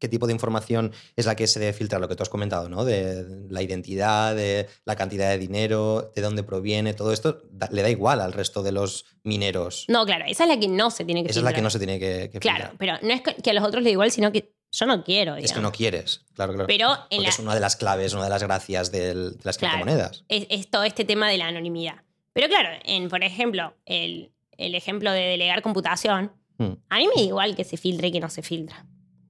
¿Qué tipo de información es la que se debe filtrar? Lo que tú has comentado, ¿no? De la identidad, de la cantidad de dinero, de dónde proviene, todo esto da- le da igual al resto de los mineros. No, claro, esa es la que no se tiene que Esa es la que filtrar. no se tiene que, que Claro, filtrar. pero no es que a los otros le da igual, sino que yo no quiero. Es que no quieres, claro, claro. Pero en Porque la, es una de las claves, una de las gracias del- de las Claro. criptomonedas. es, es todo este tema de la anonimidad. Pero claro, en, por ejemplo, el, el ejemplo de delegar computación, Hmm. a mí me da igual que se filtre y que no se filtra.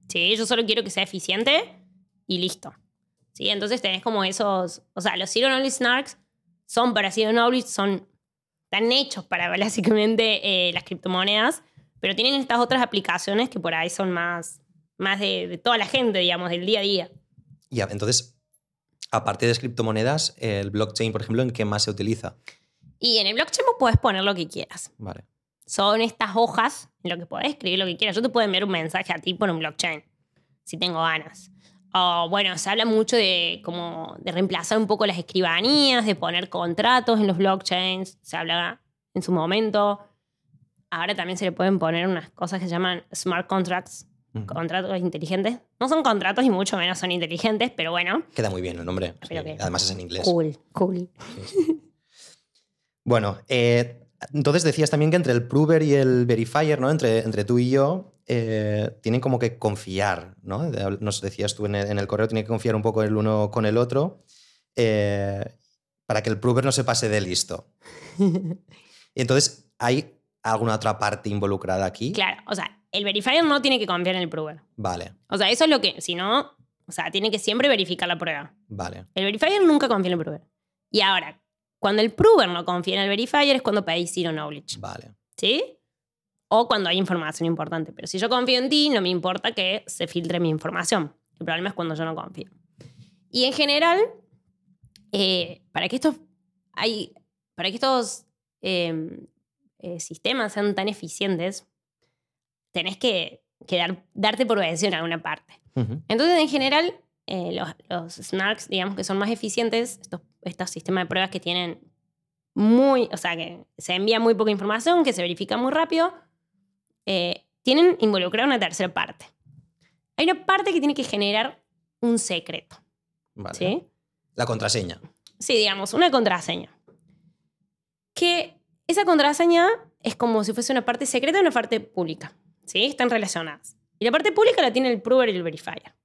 ¿Sí? Yo solo quiero que sea eficiente y listo. ¿Sí? Entonces tenés como esos. O sea, los Zero Knowledge Snarks son para Zero Knowledge, son tan hechos para básicamente eh, las criptomonedas, pero tienen estas otras aplicaciones que por ahí son más, más de, de toda la gente, digamos, del día a día. Y a- entonces, aparte de las criptomonedas, el blockchain, por ejemplo, ¿en qué más se utiliza? Y en el blockchain vos podés poner lo que quieras. Vale. son estas hojas en lo que podés escribir lo que quieras. Yo te puedo enviar un mensaje a ti por un blockchain, si tengo ganas. O bueno, se habla mucho de como de reemplazar un poco las escribanías, de poner contratos en los blockchains. Se habla en su momento. Ahora también se le pueden poner unas cosas que se llaman smart contracts, Contratos inteligentes. No son contratos y mucho menos son inteligentes, pero bueno, Queda muy bien el nombre. Sí. que- Además es en inglés. cool, cool. Bueno, eh, entonces decías también que entre el prover y el verifier, ¿no? Entre, entre tú y yo, eh, tienen como que confiar, ¿no? Nos decías tú en el, en el correo, tienen que confiar un poco el uno con el otro eh, para que el prover no se pase de listo. Y entonces, ¿hay alguna otra parte involucrada aquí? Claro, o sea, el verifier no tiene que confiar en el prover. Vale, O sea, eso es lo que, si no, o sea, tiene que siempre verificar la prueba. vale. El verifier nunca confía en el prover. Y ahora, cuando el prover no confía en el verifier es cuando pedís zero knowledge. Vale. ¿Sí? O cuando hay información importante. Pero si yo confío en ti, no me importa que se filtre mi información. El problema es cuando yo no confío. Y en general, eh, para que estos, hay, para que estos eh, eh, sistemas sean tan eficientes, tenés que, que dar- darte por vencido en alguna parte. Entonces, en general, eh, los, los snarks, digamos que son más eficientes, estos, estos sistemas de pruebas que tienen muy, o sea, que se envía muy poca información, que se verifica muy rápido, eh, tienen involucrada una tercera parte. Hay una parte que tiene que generar un secreto, Vale. ¿sí? La contraseña. Sí, digamos, una contraseña. Que esa contraseña es como si fuese una parte secreta y una parte pública. ¿Sí? Están relacionadas. Y la parte pública la tiene el prover y el verifier.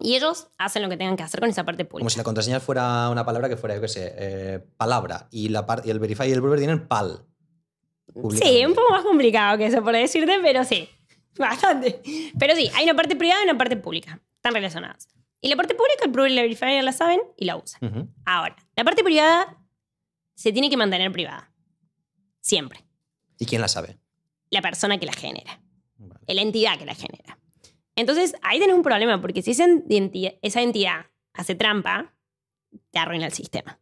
Y ellos hacen lo que tengan que hacer con esa parte Como pública. si la contraseña fuera una palabra que fuera, yo qué sé, eh, palabra. Y, la y el verifier y el prover tienen pal. Sí, un poco más complicado que eso por decirte, pero sí. Bastante. Pero sí, hay una parte privada y una parte pública. Están relacionadas. Y la parte pública, el prover y el verifier la saben y la usan. Ahora, la parte privada se tiene que mantener privada. Siempre. ¿Y quién la sabe? La persona que la genera, Vale. la entidad que la genera. Entonces, ahí tenés un problema, porque si esa entidad, esa entidad hace trampa, te arruina el sistema.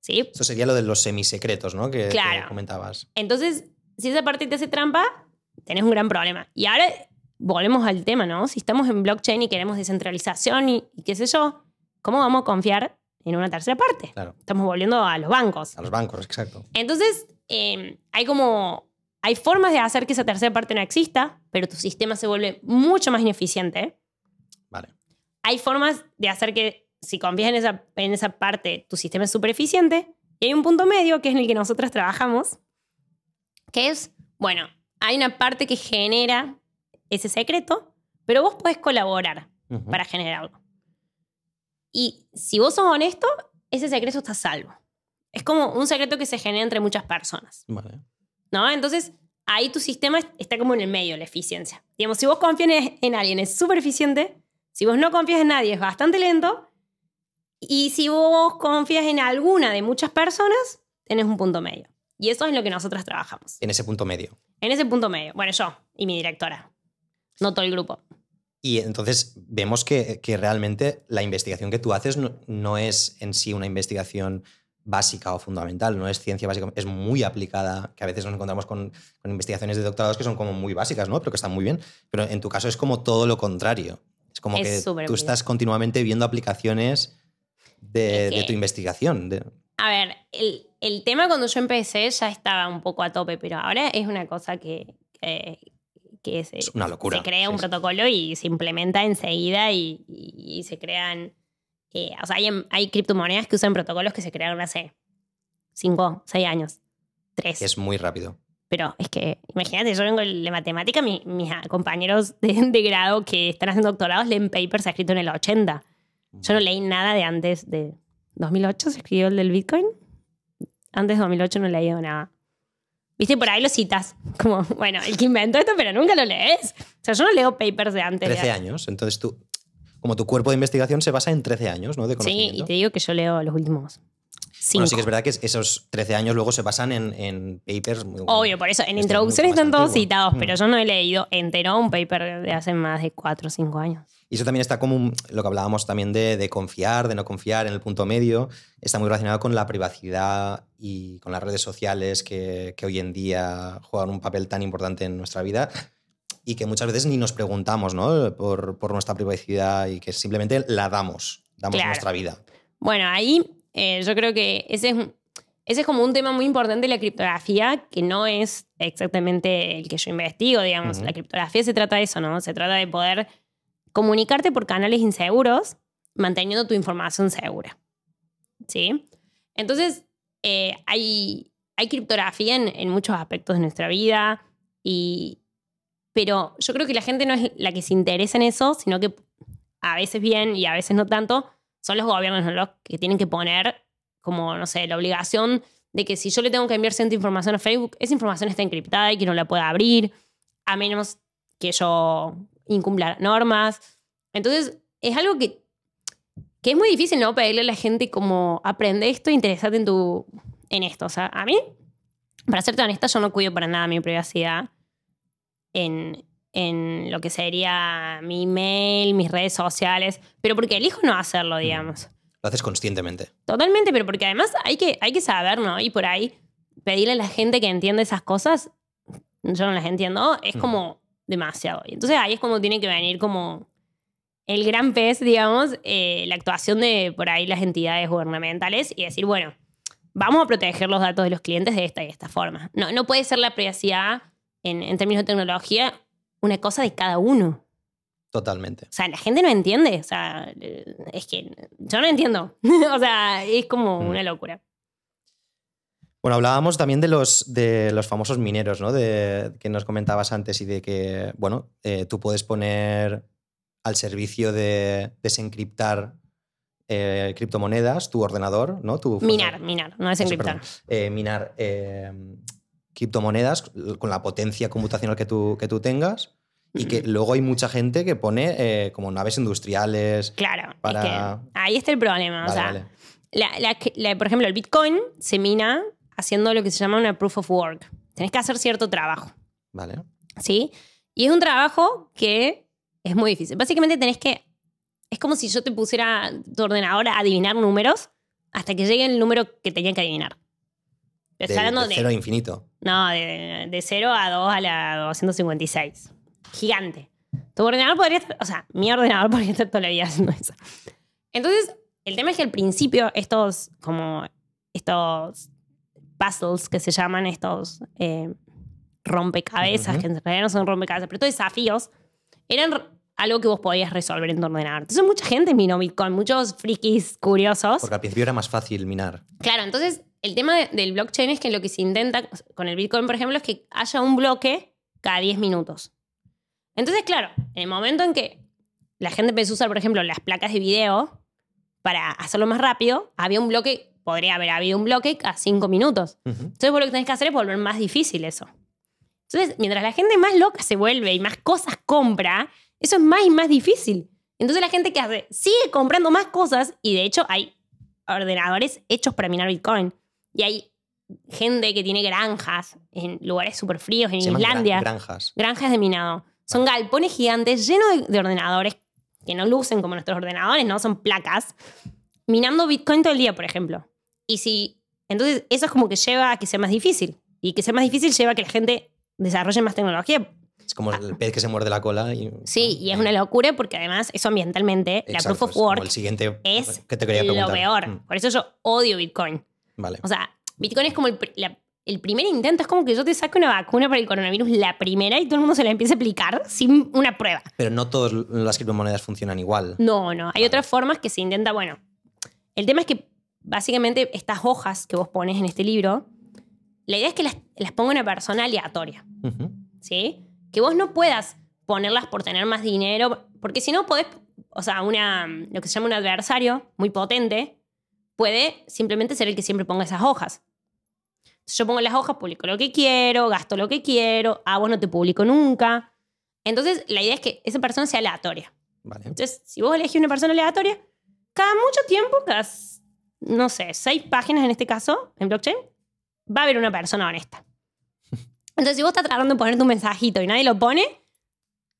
¿Sí? Eso sería lo de los semisecretos, ¿no? Que, que Claro. comentabas. Entonces, si esa parte te hace trampa, tenés un gran problema. Y ahora volvemos al tema, ¿no? Si estamos en blockchain y queremos descentralización y, y qué sé yo, ¿cómo vamos a confiar en una tercera parte? Claro. Estamos volviendo a los bancos. A los bancos, exacto. Entonces, eh, hay como. Hay formas de hacer que esa tercera parte no exista, pero tu sistema se vuelve mucho más ineficiente. Vale. Hay formas de hacer que, si confías en esa, en esa parte, tu sistema es súper eficiente. Y hay un punto medio, que es en el que nosotros trabajamos, que es, bueno, hay una parte que genera ese secreto, pero vos podés colaborar Ujú. para generarlo. Y si vos sos honesto, ese secreto está salvo. Es como un secreto que se genera entre muchas personas, Vale. ¿No? Entonces, ahí tu sistema está como en el medio, la eficiencia. Digamos, si vos confías en, en alguien es súper eficiente, si vos no confías en nadie es bastante lento, y si vos confías en alguna de muchas personas, tenés un punto medio. Y eso es lo que nosotros trabajamos. En ese punto medio. En ese punto medio. Bueno, yo y mi directora. No todo el grupo. Y entonces vemos que, que realmente la investigación que tú haces no, no es en sí una investigación básica o fundamental, no es ciencia básica, es muy aplicada, que a veces nos encontramos con, con investigaciones de doctorados que son como muy básicas, ¿no? Pero que están muy bien. Pero en tu caso es como todo lo contrario. Es como Es que tú estás continuamente viendo aplicaciones de, que- de tu investigación. de- A ver, el, el tema cuando yo empecé ya estaba un poco a tope, pero ahora es una cosa que, que, que se, Es una locura, se crea un sí. protocolo y se implementa enseguida y, y- y se crean... eh, o sea, hay, hay criptomonedas que usan protocolos que se crearon hace 5, 6 años, 3. es muy rápido. Pero es que, imagínate, yo vengo de matemática, mi- mis compañeros de, de grado que están haciendo doctorados leen papers escritos en el 80. Yo no leí nada de antes de 2008, se escribió el del Bitcoin. Antes de 2008 no leído nada. Viste, por ahí lo citas. Como, bueno, el que inventó esto, pero nunca lo lees. O sea, yo no leo papers de antes. de- 13 años. Entonces tú, como tu cuerpo de investigación se basa en 13 años, ¿no? De Sí, conocimiento. y te digo que yo leo los últimos. Bueno, sí que es verdad que esos 13 años luego se basan en, en papers. muy- Obvio, por eso en Este es introducción mucho más están todos antiguo. citados, Mm. pero yo no he leído entero un paper de hace más de 4 o 5 años. Y eso también está como lo que hablábamos también de, de confiar, de no confiar en el punto medio, está muy relacionado con la privacidad y con las redes sociales que, que hoy en día juegan un papel tan importante en nuestra vida y que muchas veces ni nos preguntamos ¿no? por, por nuestra privacidad y que simplemente la damos, damos Claro. nuestra vida. Bueno, ahí eh, yo creo que ese es, ese es como un tema muy importante de la criptografía, que no es exactamente el que yo investigo, digamos. Ujú. La criptografía se trata de eso, ¿no? Se trata de poder comunicarte por canales inseguros, manteniendo tu información segura. ¿Sí? Entonces, eh, hay, hay criptografía en, en muchos aspectos de nuestra vida, y, pero yo creo que la gente no es la que se interesa en eso, sino que a veces bien y a veces no tanto, son los gobiernos ¿no? los que tienen que poner como, no sé, la obligación de que si yo le tengo que enviar cierta información a Facebook, esa información está encriptada y que no la pueda abrir, a menos que yo incumpla normas. Entonces, es algo que, que es muy difícil, ¿no? Pedirle a la gente como, aprende esto, interesate en, tu, en esto. O sea, a mí, para serte honesta, yo no cuido para nada mi privacidad en, en lo que sería mi email, mis redes sociales, pero porque elijo no hacerlo, digamos. Lo haces conscientemente. Totalmente, pero porque además hay que, hay que saber, ¿no? Y por ahí pedirle a la gente que entiende esas cosas, yo no las entiendo, es Mm. como demasiado. Y entonces ahí es cuando tiene que venir como el gran pez, digamos, eh, la actuación de por ahí las entidades gubernamentales y decir, bueno, vamos a proteger los datos de los clientes de esta y esta forma. No, no puede ser la privacidad en, en términos de tecnología una cosa de cada uno. Totalmente. O sea, la gente no entiende. O sea, eh, es que yo no entiendo. o sea, es como Mm. una locura. Bueno, hablábamos también de los, de los famosos mineros, ¿no? De, que nos comentabas antes y de que, bueno, eh, tú puedes poner al servicio de desencriptar eh, criptomonedas tu ordenador, ¿no? Tu Minar, minar, no es Eso. Eh, minar eh, criptomonedas con la potencia computacional que tú, que tú tengas y que luego hay mucha gente que pone eh, como naves industriales. Claro, Para- es que ahí está el problema. o sea, vale. la- la- la- por ejemplo, el Bitcoin se mina haciendo lo que se llama una proof of work. Tenés que hacer cierto trabajo, Vale. ¿sí? Y es un trabajo que es muy difícil. Básicamente tenés que... Es como si yo te pusiera tu ordenador a adivinar números hasta que llegue el número que tenía que adivinar. Hablando de de... cero infinito. No, de, de 0 a 2 a la 256. Gigante. Tu ordenador podría estar, o sea, mi ordenador podría estar toda la vida haciendo eso. Entonces, el tema es que al principio estos, como, estos puzzles que se llaman, estos eh, rompecabezas, que en realidad no son rompecabezas, pero estos desafíos, eran algo que vos podías resolver en tu ordenador. Entonces, mucha gente minó Bitcoin, muchos frikis curiosos. Porque al principio era más fácil minar. Claro, entonces el tema de- del blockchain es que lo que se intenta con el Bitcoin, por ejemplo, es que haya un bloque cada 10 minutos. Entonces, claro, en el momento en que la gente empezó a usar, por ejemplo, las placas de video para hacerlo más rápido, había un bloque, podría haber habido un bloque cada 5 minutos. Entonces, vos lo que tenés que hacer es volver más difícil eso. Entonces, mientras la gente más loca se vuelve y más cosas compra, eso es más y más difícil. Entonces, la gente que hace sigue comprando más cosas y de hecho hay ordenadores hechos para minar Bitcoin. Y hay gente que tiene granjas en lugares súper fríos, en Se Islandia. granjas. granjas de minado. Son galpones gigantes llenos de, de ordenadores que no lucen como nuestros ordenadores, ¿no? Son placas. Minando Bitcoin todo el día, por ejemplo. Y si. Entonces, eso es como que lleva a que sea más difícil. Y que sea más difícil lleva a que la gente desarrolle más tecnología. Es como el pez que se muerde la cola. Y, Sí, y es una locura porque además, eso ambientalmente, la proof of work el siguiente es que te quería lo peor. Mm, Por eso yo odio Bitcoin. Vale. O sea, Bitcoin es como el, la- el primer intento. Es como que yo te saque una vacuna para el coronavirus, la primera, y todo el mundo se la empieza a aplicar sin una prueba. Pero no todas las criptomonedas funcionan igual. No, no. Hay Vale. otras formas que se intenta. Bueno, el tema es que básicamente estas hojas que vos pones en este libro, la idea es que las, las ponga una persona aleatoria. ¿sí? Que vos no puedas ponerlas por tener más dinero, porque si no podés, o sea, una, lo que se llama un adversario muy potente, puede simplemente ser el que siempre ponga esas hojas. Yo pongo las hojas, publico lo que quiero, gasto lo que quiero, a vos no te publico nunca. Entonces, la idea es que esa persona sea aleatoria. Vale. Entonces, si vos elegís una persona aleatoria, cada mucho tiempo, cada, no sé, seis páginas en este caso, en blockchain, va a haber una persona honesta. Entonces, si vos estás tratando de poner tu mensajito y nadie lo pone,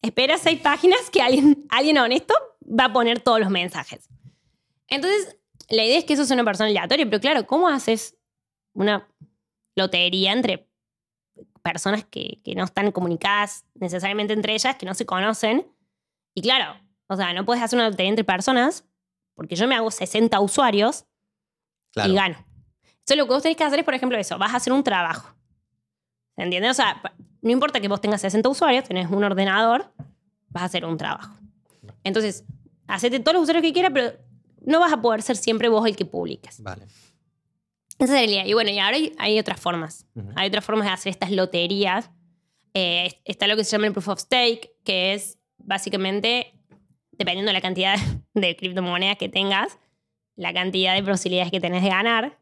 espera seis páginas que alguien, alguien honesto va a poner todos los mensajes. Entonces, la idea es que eso sea una persona aleatoria, pero claro, ¿cómo haces una lotería entre personas que, que no están comunicadas necesariamente entre ellas, que no se conocen? Y claro, o sea, no puedes hacer una lotería entre personas porque yo me hago 60 usuarios Claro. y gano. Entonces lo que vos tenés que hacer es, por ejemplo, eso, vas a hacer un trabajo. ¿Se entiende? O sea, no importa que vos tengas 60 usuarios, tenés un ordenador, vas a hacer un trabajo. Entonces, hacete todos los usuarios que quieras, pero no vas a poder ser siempre vos el que publicas. Vale. Esa es idea. Y bueno, y ahora hay, hay otras formas. Hay otras formas de hacer estas loterías. Eh, está lo que se llama el proof of stake, que es básicamente, dependiendo de la cantidad de criptomonedas que tengas, la cantidad de posibilidades que tenés de ganar.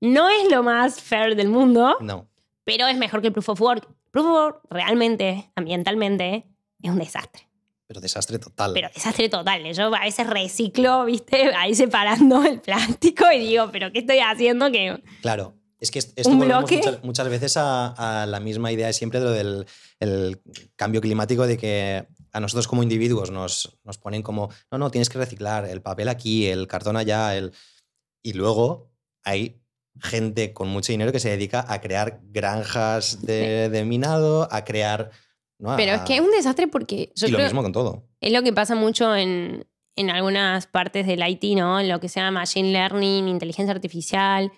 No es lo más fair del mundo, No. pero es mejor que el proof of work. Proof of work realmente, ambientalmente, es un desastre. Pero desastre total. Pero desastre total. Yo a veces reciclo, viste, ahí separando el plástico y digo, pero ¿qué estoy haciendo? Que Claro. Es que est- esto ¿Un volvemos muchas, muchas veces a, a la misma idea de siempre de lo del el cambio climático, de que a nosotros como individuos nos, nos ponen como, no, no, tienes que reciclar el papel aquí, el cartón allá, el... y luego hay gente con mucho dinero que se dedica a crear granjas de, de minado, a crear... ¿no? Pero es que es un desastre porque yo y lo creo mismo con todo. es lo que pasa mucho en, en algunas partes del IT, ¿no? En lo que se llama machine learning, inteligencia artificial.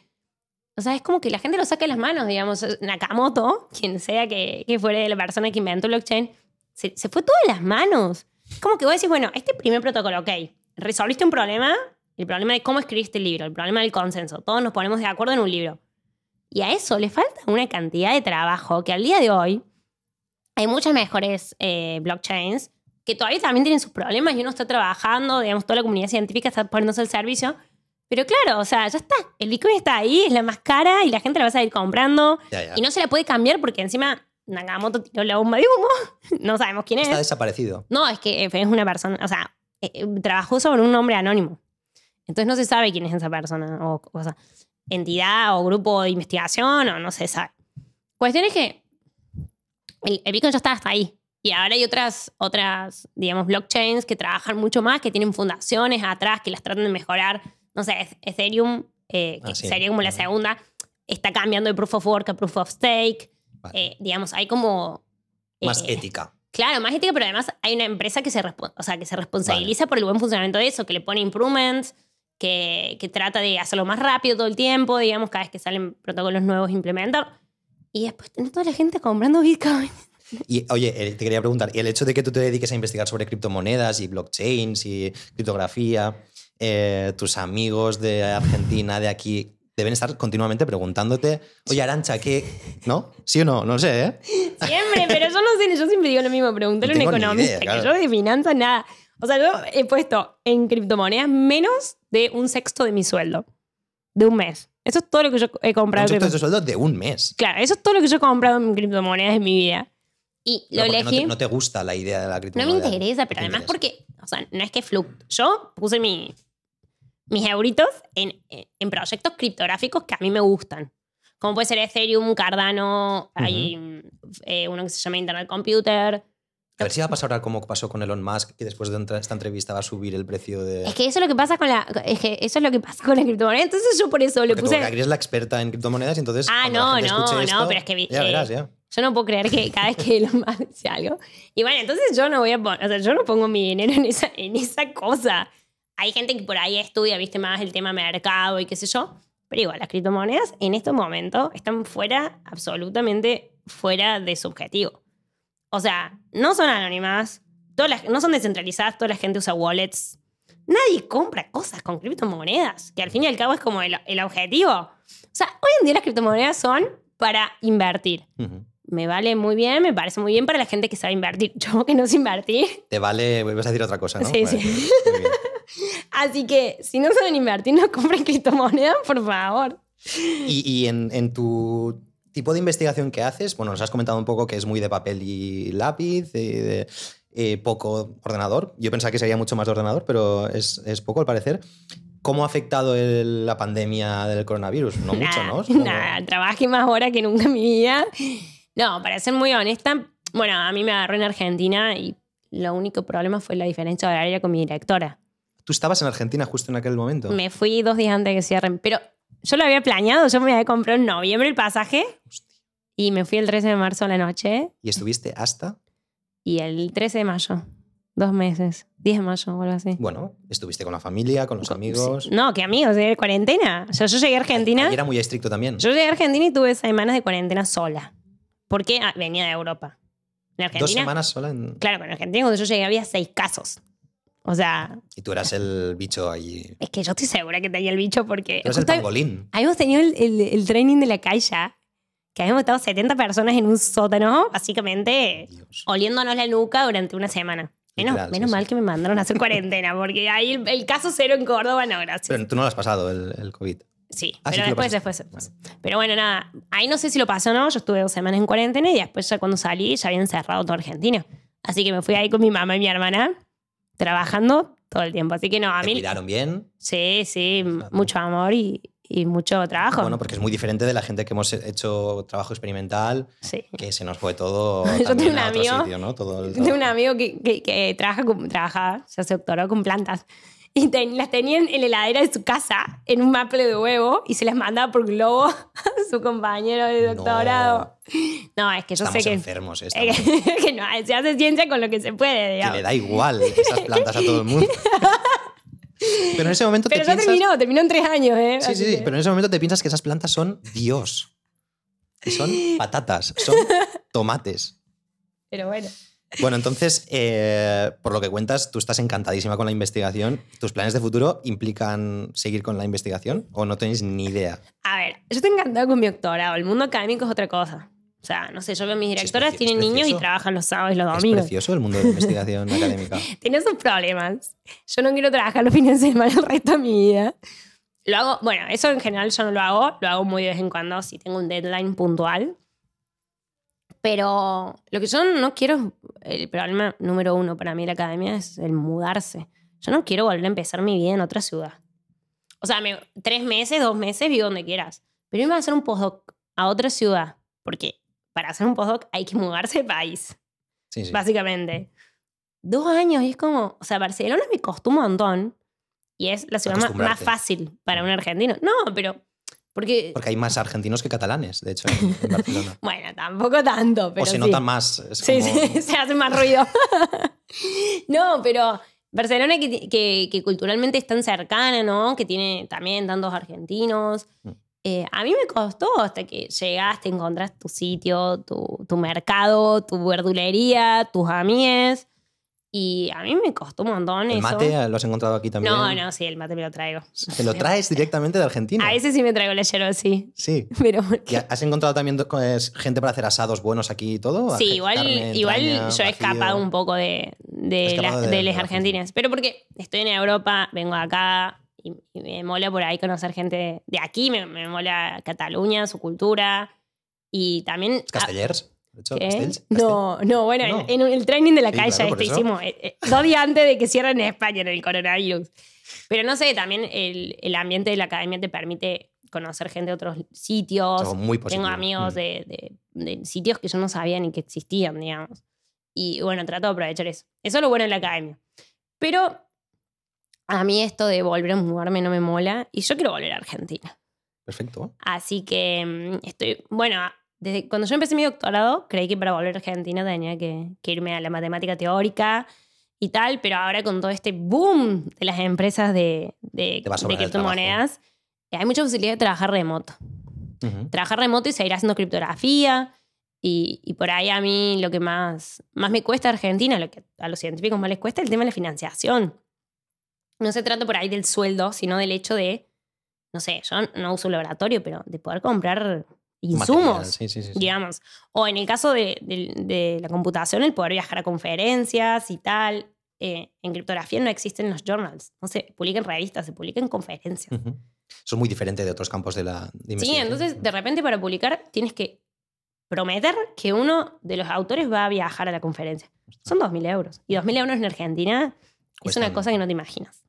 O sea, es como que la gente lo saca de las manos, digamos. Nakamoto, quien sea que, que fuera la persona que inventó blockchain, se, se fue todo de las manos. Es como que vos decís, bueno, este primer protocolo, ok, resolviste un problema, el problema de cómo escribiste el libro, el problema del consenso, todos nos ponemos de acuerdo en un libro. Y a eso le falta una cantidad de trabajo que al día de hoy hay muchas mejores eh, blockchains que todavía también tienen sus problemas y uno está trabajando, digamos, toda la comunidad científica está poniéndose al servicio. Pero claro, o sea, ya está. El Bitcoin está ahí, es la más cara y la gente la va a seguir comprando. Ya, ya. Y no se la puede cambiar porque encima Nakamoto tiró la bomba de humo. no sabemos quién Está es. desaparecido. No, es que es una persona, o sea, eh, eh, trabajó sobre un nombre anónimo. Entonces no se sabe quién es esa persona, o, o sea, entidad o grupo de investigación, o no se sabe. Cuestión es que el, el Bitcoin ya está hasta ahí. Y ahora hay otras, otras, digamos, blockchains que trabajan mucho más, que tienen fundaciones atrás, que las tratan de mejorar. No sé, Eth- Ethereum, eh, que Ah, sí. sería como la Ujú. segunda, está cambiando de proof of work a proof of stake. Vale. Eh, digamos, hay como... Más eh, ética. Claro, más ética, pero además hay una empresa que se, o sea, que se responsabiliza por el buen funcionamiento de eso, que le pone improvements, que, que trata de hacerlo más rápido todo el tiempo, digamos, cada vez que salen protocolos nuevos implementar. Y después tenés toda la gente comprando Bitcoin. Y oye, eh, te quería preguntar, ¿y el hecho de que tú te dediques a investigar sobre criptomonedas y blockchains y criptografía, eh, tus amigos de Argentina, de aquí, deben estar continuamente preguntándote, oye, Arancha, ¿qué? ¿No? ¿Sí o no? No sé, ¿eh? Siempre, pero yo no sé, yo siempre digo lo mismo, pregúntale a un economista, idea, que claro. yo de finanzas nada. O sea, yo he puesto en criptomonedas menos de un sexto de mi sueldo. De un mes. Eso es todo lo que yo he comprado. Un sueldo de un mes. Claro, eso es todo lo que yo he comprado en criptomonedas en mi vida. Y lo Pero porque no elegí. te, no te gusta la idea de la No criptomoneda. me interesa, pero además interesa. porque, o sea, no es que fluctúe. Yo puse mi, mis euritos en, en proyectos criptográficos que a mí me gustan. Como puede ser Ethereum, Cardano, hay eh, uno que se llama Internet Computer. A ver si va a pasar ahora como pasó con Elon Musk, que después de esta entrevista va a subir el precio de... Es que eso es lo que pasa con la, es que eso es lo que pasa con la criptomoneda. Entonces yo por eso le Porque puse. Gagri, eres la experta en criptomonedas y entonces... Ah, no, no, escuche no, esto, pero es que Ya eh, verás, ya. Yo no puedo creer que cada vez que Elon Musk dice algo. Y bueno, entonces yo no voy a poner, o sea, yo no pongo mi dinero en esa, en esa cosa. Hay gente que por ahí estudia, viste, más el tema mercado y qué sé yo. Pero igual, las criptomonedas en estos momentos están fuera, absolutamente fuera de su objetivo. O sea, no son anónimas, todas las- no son descentralizadas, toda la gente usa wallets. Nadie compra cosas con criptomonedas, que al fin y al cabo es como el, el objetivo. O sea, hoy en día las criptomonedas son para invertir me vale muy bien, me parece muy bien para la gente que sabe invertir. Yo que no sé invertir. Te vale... Vas a decir otra cosa, ¿no? Sí, Vale, sí. Así que si no saben invertir, no compren criptomonedas, por favor. Y, y en, en tu tipo de investigación que haces, bueno, nos has comentado un poco que es muy de papel y lápiz, y de eh, poco ordenador. Yo pensaba que sería mucho más de ordenador, pero es, es poco al parecer. ¿Cómo ha afectado el- la pandemia del coronavirus? No mucho, Nada, ¿no? Como- Nada, trabajé más horas que nunca en mi vida. No, para ser muy honesta, bueno, a mí me agarró en Argentina y lo único problema fue la diferencia horaria con mi directora. Tú estabas en Argentina justo en aquel momento. Me fui dos días antes de que cierren, pero yo lo había planeado, yo me había comprado en noviembre el pasaje Hostia. y me fui el 13 de marzo a la noche ¿Y estuviste hasta? y el 13 de mayo, dos meses, 10 de mayo o algo así. Bueno, estuviste con la familia, con los amigos. Sí. No, que amigos, de cuarentena. O sea, yo llegué a Argentina. Allí era muy estricto también. Yo llegué a Argentina y tuve semanas de cuarentena sola. Porque ah, venía de Europa. En Dos Argentina. semanas sola en... Claro, en Argentina cuando yo llegué había seis casos. O sea, Y tú eras el bicho allí. es que yo estoy segura que tenía el bicho porque. Tú eras el pangolín. habíamos tenido el, el- el training de la calle, que habíamos estado 70 personas en un sótano, básicamente Dios. oliéndonos la nuca durante una semana. Menos, Literal, sí, menos sí. mal que me mandaron a hacer cuarentena, porque ahí el, el caso cero en Córdoba, no, gracias. Pero tú no lo has pasado, el, el COVID. Sí, Ah, sí, pero lo después, después, después. Pero bueno, nada, ahí no sé si lo pasó o no, yo estuve dos semanas en cuarentena y después ya cuando salí ya habían cerrado toda Argentina. Así que me fui ahí con mi mamá y mi hermana trabajando todo el tiempo. Así que no, a ¿Te mí cuidaron bien? sí, sí, Exacto. mucho amor y, y mucho trabajo. Bueno, porque es muy diferente de la gente que hemos hecho trabajo experimental, sí. que se nos fue todo Yo tengo un amigo- sitio, ¿no? Todo el Tengo un amigo que, que, que trabaja ya se doctoró con plantas. Y ten- las tenía en la heladera de su casa, en un maple de huevo, y se las mandaba por globo a su compañero de doctorado. No, es que yo Estamos sé que, enfermos, ¿eh? es que, que no, se hace ciencia con lo que se puede, que digamos. le da igual esas plantas a todo el mundo. Pero en ese momento Pero te piensas... terminó, terminó en tres años, ¿eh? Sí, Así sí, que- pero en ese momento te piensas que esas plantas son Dios. Que son patatas, son tomates. pero bueno. Bueno, entonces, eh, por lo que cuentas, tú estás encantadísima con la investigación. ¿Tus planes de futuro implican seguir con la investigación o no tenéis ni idea? A ver, yo estoy encantada con mi doctorado. El mundo académico es otra cosa. O sea, no sé, yo veo mis Sí, es directoras, es tienen niños y trabajan los sábados y los Es domingos. precioso el mundo de la investigación académica. Tiene sus problemas. Yo no quiero trabajar los fines de semana el resto de mi vida. Lo hago, bueno, eso en general yo no lo hago, lo hago muy de vez en cuando si tengo un deadline puntual. Pero lo que yo no quiero, el problema número uno para mí en la academia es el mudarse. Yo no quiero volver a empezar mi vida en otra ciudad. O sea, me- tres meses, dos meses, vivo donde quieras. Pero irme a hacer un postdoc a otra ciudad, porque para hacer un postdoc hay que mudarse de país Sí, sí. básicamente. Dos años y es como, o sea, Barcelona me costó un montón y es la ciudad más, fácil para un argentino. No, pero porque, Porque hay más argentinos que catalanes, de hecho, en, en Barcelona. bueno, tampoco tanto, pero o se sí. notan más. es Sí, como- sí, se hace más ruido. no, pero Barcelona que, que, que culturalmente es tan cercana, ¿no? Que tiene también tantos argentinos. Mm. Eh, a mí me costó hasta que llegaste, encontraste tu sitio, tu, tu mercado, tu verdulería, tus amigues. Y a mí me costó un montón El eso. mate lo has encontrado aquí también. no, no, sí, el mate me lo traigo. ¿Te lo traes directamente de Argentina? A ese sí me traigo el yerba, sí. Sí. Pero ¿Y has encontrado también gente para hacer asados buenos aquí y todo? Sí, igual, carne, igual entraña, yo he escapado un poco de, de, las- de- de las la argentinas. Pero porque estoy en Europa, vengo acá y, y me mola por ahí conocer gente de aquí, me, me mola Cataluña, su cultura. Y también. ¿Castellers? No, no, bueno, No. En, en el training de la Sí, calle claro, este hicimos eh, eh, dos días antes de que cierren en España en el coronavirus. Pero no sé, también el, el ambiente de la academia te permite conocer gente de otros sitios. Muy. Tengo amigos Mm. de, de- de sitios que yo no sabía ni que existían, digamos. Y bueno, trato de aprovechar eso. Eso es lo bueno de la academia. Pero a mí esto de volver a mudarme no me mola y yo quiero volver a Argentina. Perfecto. Así que mm, estoy, bueno, desde cuando yo empecé mi doctorado, creí que para volver a Argentina tenía que, que irme a la matemática teórica y tal, pero ahora con todo este boom de las empresas de, de, de criptomonedas, hay mucha posibilidad de trabajar remoto. Ujú. Trabajar remoto y seguir haciendo criptografía. Y, y por ahí a mí lo que más, más me cuesta a Argentina, lo que a los científicos más les cuesta, es el tema de la financiación. No se trata por ahí del sueldo, sino del hecho de, no sé, yo no uso un laboratorio, pero de poder comprar insumos, Sí, sí, sí. digamos. O en el caso de, de- de la computación, el poder viajar a conferencias y tal. Eh, en criptografía no existen los journals, no se publican revistas, se publican conferencias. Ujú. Eso es muy diferente de otros campos de la de Sí, entonces de repente para publicar tienes que prometer que uno de los autores va a viajar a la conferencia. Son 2.000 euros. Y 2.000 euros en Argentina es Cuestan. una cosa que no te imaginas.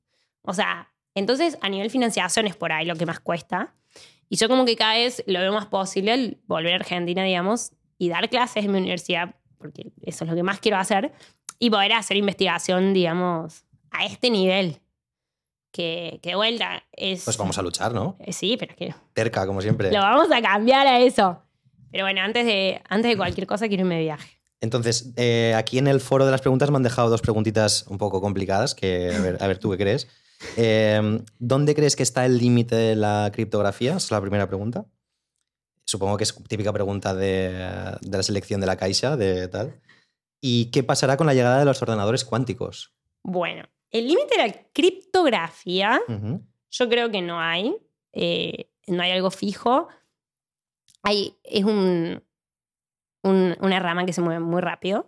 O sea, entonces a nivel financiación es por ahí lo que más cuesta. Y yo como que cada vez lo veo más posible el volver a Argentina, digamos, y dar clases en mi universidad, porque eso es lo que más quiero hacer. y poder hacer investigación, digamos, a este nivel. Que, que vuelta es... Pues vamos a luchar, ¿no? Eh, Sí, pero es que Terca, como siempre. lo vamos a cambiar a eso. Pero bueno, antes de, antes de cualquier cosa quiero irme de viaje. Entonces, eh, aquí en el foro de las preguntas me han dejado dos preguntitas un poco complicadas, que a ver, a ver tú qué crees. Eh, ¿Dónde crees que está el límite de la criptografía? Esa es la primera pregunta. Supongo que es típica pregunta de, de la selección de la caixa, de tal. ¿Y qué pasará con la llegada de los ordenadores cuánticos? Bueno, el límite de la criptografía. Yo creo que no hay. eh, no hay algo fijo. Hay, es un, un- una rama que se mueve muy rápido.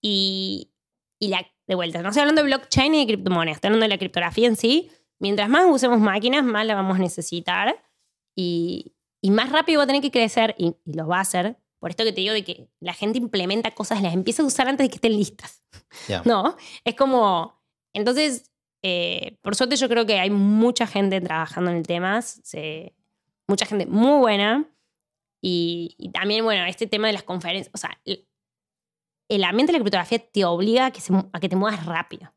Y, y la, de vuelta, no estoy hablando de blockchain y de criptomonedas, estoy hablando de la criptografía en sí. Mientras más usemos máquinas, más la vamos a necesitar. Y, y más rápido va a tener que crecer, y, y lo va a hacer. Por esto que te digo de que la gente implementa cosas, las empieza a usar antes de que estén listas. Ya. No, es como. Entonces, eh, por suerte, yo creo que hay mucha gente trabajando en el tema, se- mucha gente muy buena. Y, y también, bueno, este tema de las conferencias. O sea, el, ambiente de la criptografía te obliga a que, se a que te muevas rápido,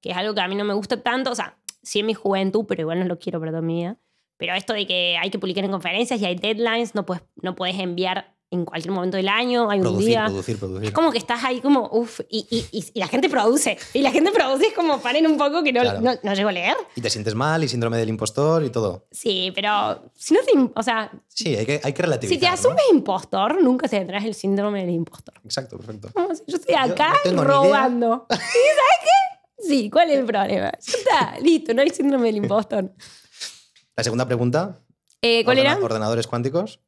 que es algo que a mí no me gusta tanto. O sea, sí en mi juventud, pero igual no lo quiero para toda mi vida. Pero esto de que hay que publicar en conferencias y hay deadlines, no puedes, no puedes enviar en cualquier momento del año, hay un Producir, día. producir, producir. Es como que estás ahí como, uff, y, y- y- y la gente produce. Y la gente produce es como, paren un poco que no, Claro. no, no llego a leer. Y te sientes mal y síndrome del impostor y todo. Sí, pero si no te, o sea, Sí, hay que, hay que relativizar. si te ¿no? asumes impostor, nunca te tendrás el síndrome del impostor. Exacto, perfecto. Yo estoy Yo acá no ni robando. ¿Y sabes qué? Sí, ¿cuál es el problema? Ya está, listo, no hay síndrome del impostor. La segunda pregunta. Eh, ¿Cuál ordena- era? Ordenadores cuánticos.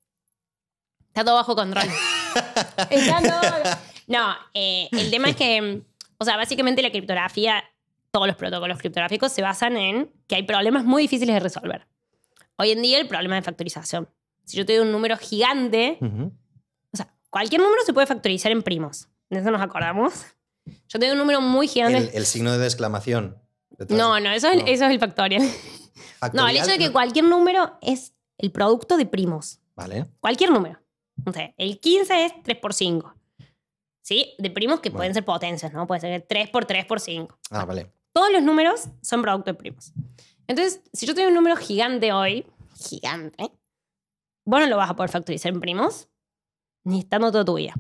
Está todo bajo control. Está todo- No, eh, el tema es que, o sea, básicamente la criptografía, todos los protocolos criptográficos se basan en que hay problemas muy difíciles de resolver. Hoy en día el problema de factorización. Si yo te doy un número gigante, o sea, cualquier número se puede factorizar en primos. ¿De eso nos acordamos? Yo te doy un número muy gigante. el, el signo de exclamación. no, no, eso es, No. eso es el factorial. No, Factorial, el hecho de que no. cualquier número es el producto de primos. Vale. Cualquier número. O sea, el 15 es 3 por 5. ¿Sí? De primos que Bueno. pueden ser potencias, ¿no? Puede ser 3 por 3 por 5. Ah, vale. Todos los números son producto de primos. Entonces, si yo tengo un número gigante hoy, gigante, vos no lo vas a poder factorizar en primos, ni estando toda tu vida.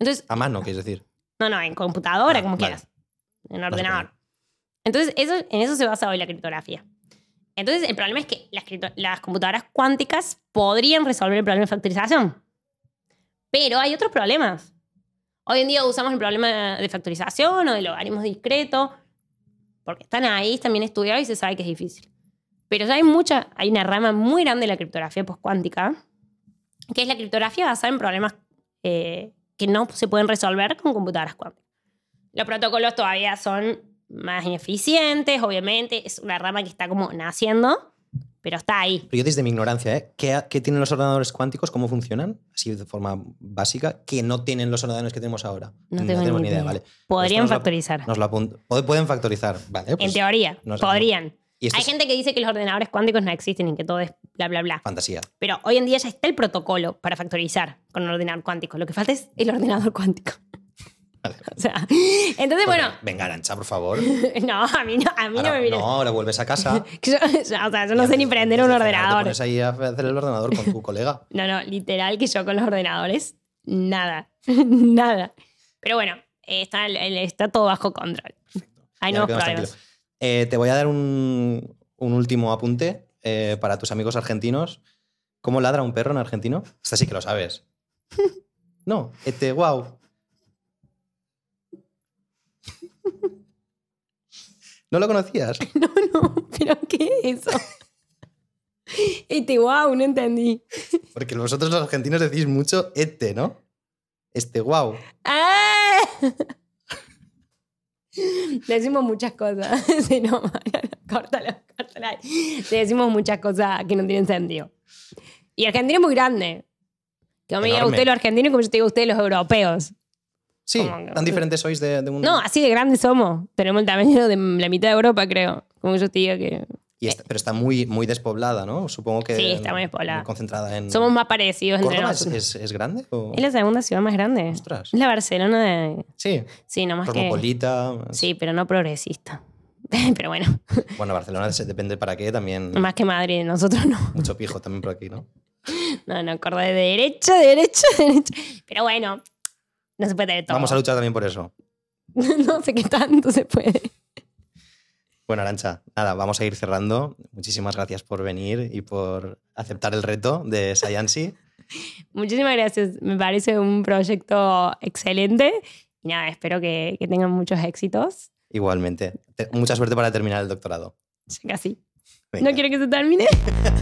Entonces, A mano, quieres decir. no, no, en computadora, Ah, como vale. quieras. En ordenador. Entonces, eso, en eso se basa hoy la criptografía. Entonces, el problema es que las, las computadoras cuánticas podrían resolver el problema de factorización. Pero hay otros problemas. Hoy en día usamos el problema de factorización o de logaritmos discretos, porque están ahí, están bien estudiados y se sabe que es difícil. Pero ya hay mucha, hay una rama muy grande de la criptografía postcuántica, que es la criptografía basada en problemas eh, que no se pueden resolver con computadoras cuánticas. Los protocolos todavía son más ineficientes, obviamente, es una rama que está como naciendo, pero está ahí. Pero yo desde mi ignorancia, ¿eh? ¿Qué, qué tienen los ordenadores cuánticos? ¿Cómo funcionan? Así de forma básica. ¿Qué no tienen los ordenadores que tenemos ahora? No tengo tenemos ni idea. vale. Podrían Esto nos factorizar. Nos lo apunt- Pod- Pueden factorizar, vale. en pues teoría, no sé, podrían. Hay es gente que dice que los ordenadores cuánticos no existen y que todo es bla, bla, bla. fantasía. Pero hoy en día ya está el protocolo para factorizar con un ordenador cuántico. Lo que falta es el ordenador cuántico. Vale. O sea, entonces, bueno, Venga, Arancha, por favor. no, a mí no, a mí no me viene. no, ahora vuelves a casa. Yo, o sea, yo no sé ni prender un cenar Te ordenador. pones ahí a hacer el ordenador con tu colega. No, no, literal que yo con los ordenadores, nada, nada. Pero bueno, está, está todo bajo control. Hay nuevos problemas. Eh, te voy a dar un, un último apunte eh, para tus amigos argentinos. ¿Cómo ladra un perro en argentino? Esta sí que lo sabes. No, este, wow. ¿No lo conocías? No, no, pero ¿qué es eso? Este, wow, no entendí. Porque vosotros los argentinos decís mucho este, ¿no? Este, wow. ¡Ah! Decimos muchas cosas. Sí, no, córtalo, córtalo. ahí. Decimos muchas cosas que no tienen sentido. Y Argentina es muy grande. Que me diga usted los argentinos como yo te digo usted los europeos. Sí, ¿Cómo que- tan diferentes sois de, de un... No, así de grandes somos. Tenemos el tamaño de la mitad de Europa, creo. Como yo te diga que. Y está- pero está muy, muy despoblada, ¿no? Supongo que. Sí, está muy despoblada. concentrada en. Somos más parecidos entre ¿Córdoba es, nosotros. es- es grande? O... Es la segunda ciudad más grande. Ostras. Es la Barcelona de... Sí, Sí, nomás que... cosmopolita. Sí, pero no progresista. pero bueno, Bueno, Barcelona depende para qué, también. más que Madrid, nosotros no. Mucho pijo también por aquí, ¿no? No, no, Córdoba de derecha, de derecha, de derecha. Pero bueno, no se puede todo. Vamos a luchar también por eso. no sé qué tanto se puede. Bueno, Arancha, nada, vamos a ir cerrando. Muchísimas gracias por venir y por aceptar el reto de Sciency. Muchísimas gracias. Me parece un proyecto excelente. Y nada, espero que, que tengan muchos éxitos. Igualmente. Te- Mucha suerte para terminar el doctorado. Casi. Venga. ¿No quiero que se termine?